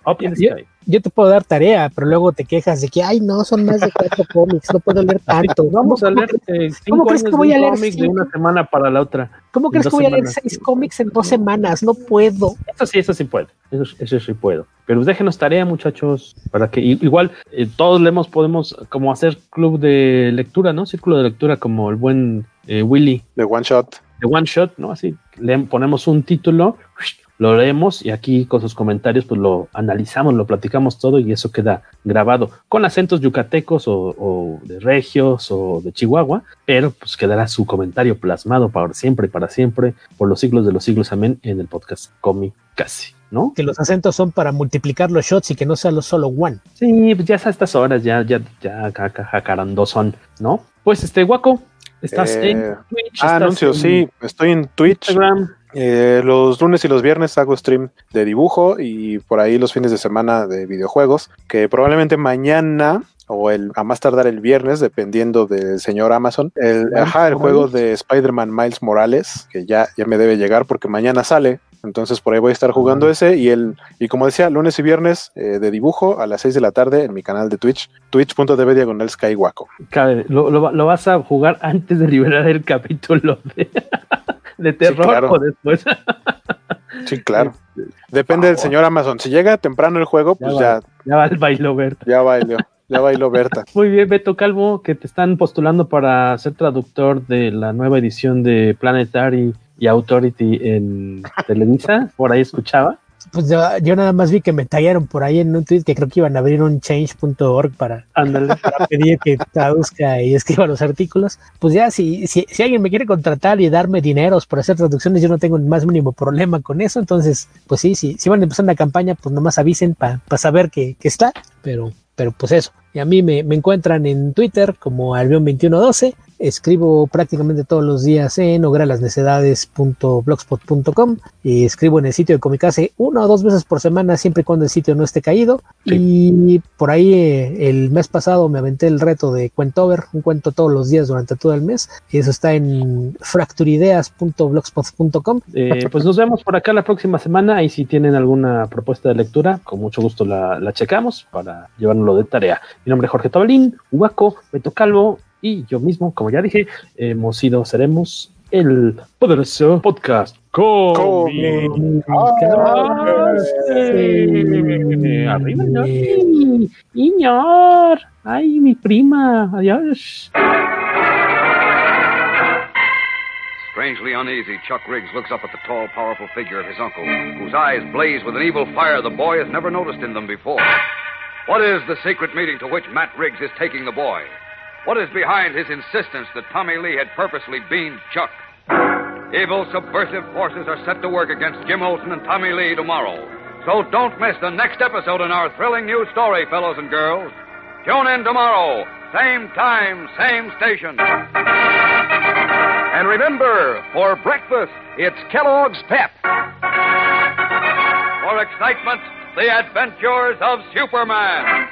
Yo te puedo dar tarea, pero luego te quejas de que, ay, no, son más de cuatro cómics, no puedo leer tanto. Vamos a leer eh, cinco crees que voy a leer de una semana para la otra. ¿Cómo crees que voy a leer seis cómics en dos semanas? No puedo. Eso sí, eso sí puedo. Eso, sí puedo. Pero déjenos tarea, muchachos, para que igual eh, todos leemos, podemos como hacer club de lectura, ¿no? Círculo de lectura como el buen eh, Willy. De One Shot. De One Shot, ¿no? Así, le ponemos un título, lo leemos y aquí con sus comentarios pues lo analizamos, lo platicamos todo y eso queda grabado con acentos yucatecos o, de regios o de Chihuahua, pero pues quedará su comentario plasmado para siempre y para siempre por los siglos de los siglos, amén, en el podcast Comi Casi. ¿no? Que los acentos son para multiplicar los shots y que no sea solo one. Sí, pues ya a estas horas, ya, ya, ya, dos son, ¿no? Pues este, Guaco, estás en eh, Twitch. Ah, anuncio, sí, estoy en Twitch. Instagram. Eh, los lunes y los viernes hago stream de dibujo y por ahí los fines de semana de videojuegos, que probablemente mañana o el, a más tardar el viernes, dependiendo del señor Amazon, el, ajá, el juego de Spider-Man Miles Morales, que ya, ya me debe llegar porque mañana sale, entonces por ahí voy a estar jugando ese y el y como decía, lunes y viernes eh, de dibujo a las 6 de la tarde en mi canal de Twitch, twitch.tv diagonal skywaco. Lo, lo, vas a jugar antes de liberar el capítulo de, de terror o después. sí, claro. Depende del señor Amazon. Si llega temprano el juego, pues ya. Ya, va el bailo Berta. Ya bailó. Ya bailó Berta. Muy bien, Beto Calvo, que te están postulando para ser traductor de la nueva edición de Planetary y Authority en Televisa, por ahí escuchaba. Pues yo, yo, nada más vi que me tallaron por ahí en un tweet que creo que iban a abrir un change.org para, para pedir que traduzca y escriba los artículos. Pues ya, si, si, si, alguien me quiere contratar y darme dineros por hacer traducciones, yo no tengo el más mínimo problema con eso. Entonces, pues sí, sí si van a empezar una campaña, pues nomás avisen para pa saber que, que está. Pero, pero pues eso. Y a mí me, me encuentran en Twitter como Albion2112 Escribo prácticamente todos los días en ogralasnecedades.blogspot.com y escribo en el sitio de Comicase una o dos veces por semana, siempre y cuando el sitio no esté caído. Sí. Y por ahí eh, el mes pasado me aventé el reto de Cuentover, un cuento todos los días durante todo el mes. Y eso está en fracturideas.blogspot.com. Eh, pues nos vemos por acá la próxima semana y si tienen alguna propuesta de lectura, con mucho gusto la, la checamos para llevárnoslo de tarea. Mi nombre es Jorge Tobalín, Huaco, Beto Calvo y yo mismo, como ya dije, hemos sido, seremos el poderoso podcast. Arriba. Ay, mi prima. Adiós. Strangely uneasy, Chuck Riggs looks up at the tall, powerful figure of his uncle, whose eyes blaze with an evil fire the boy has never noticed in them before. What is the secret meeting to which Matt Riggs is taking the boy? What is behind his insistence that Tommy Lee had purposely beamed Chuck? Evil subversive forces are set to work against Jim Olsen and Tommy Lee tomorrow. So don't miss the next episode in our thrilling new story, fellows and girls. Tune in tomorrow, same time, same station. And remember, for breakfast, it's Kellogg's Pep. For excitement, the adventures of Superman.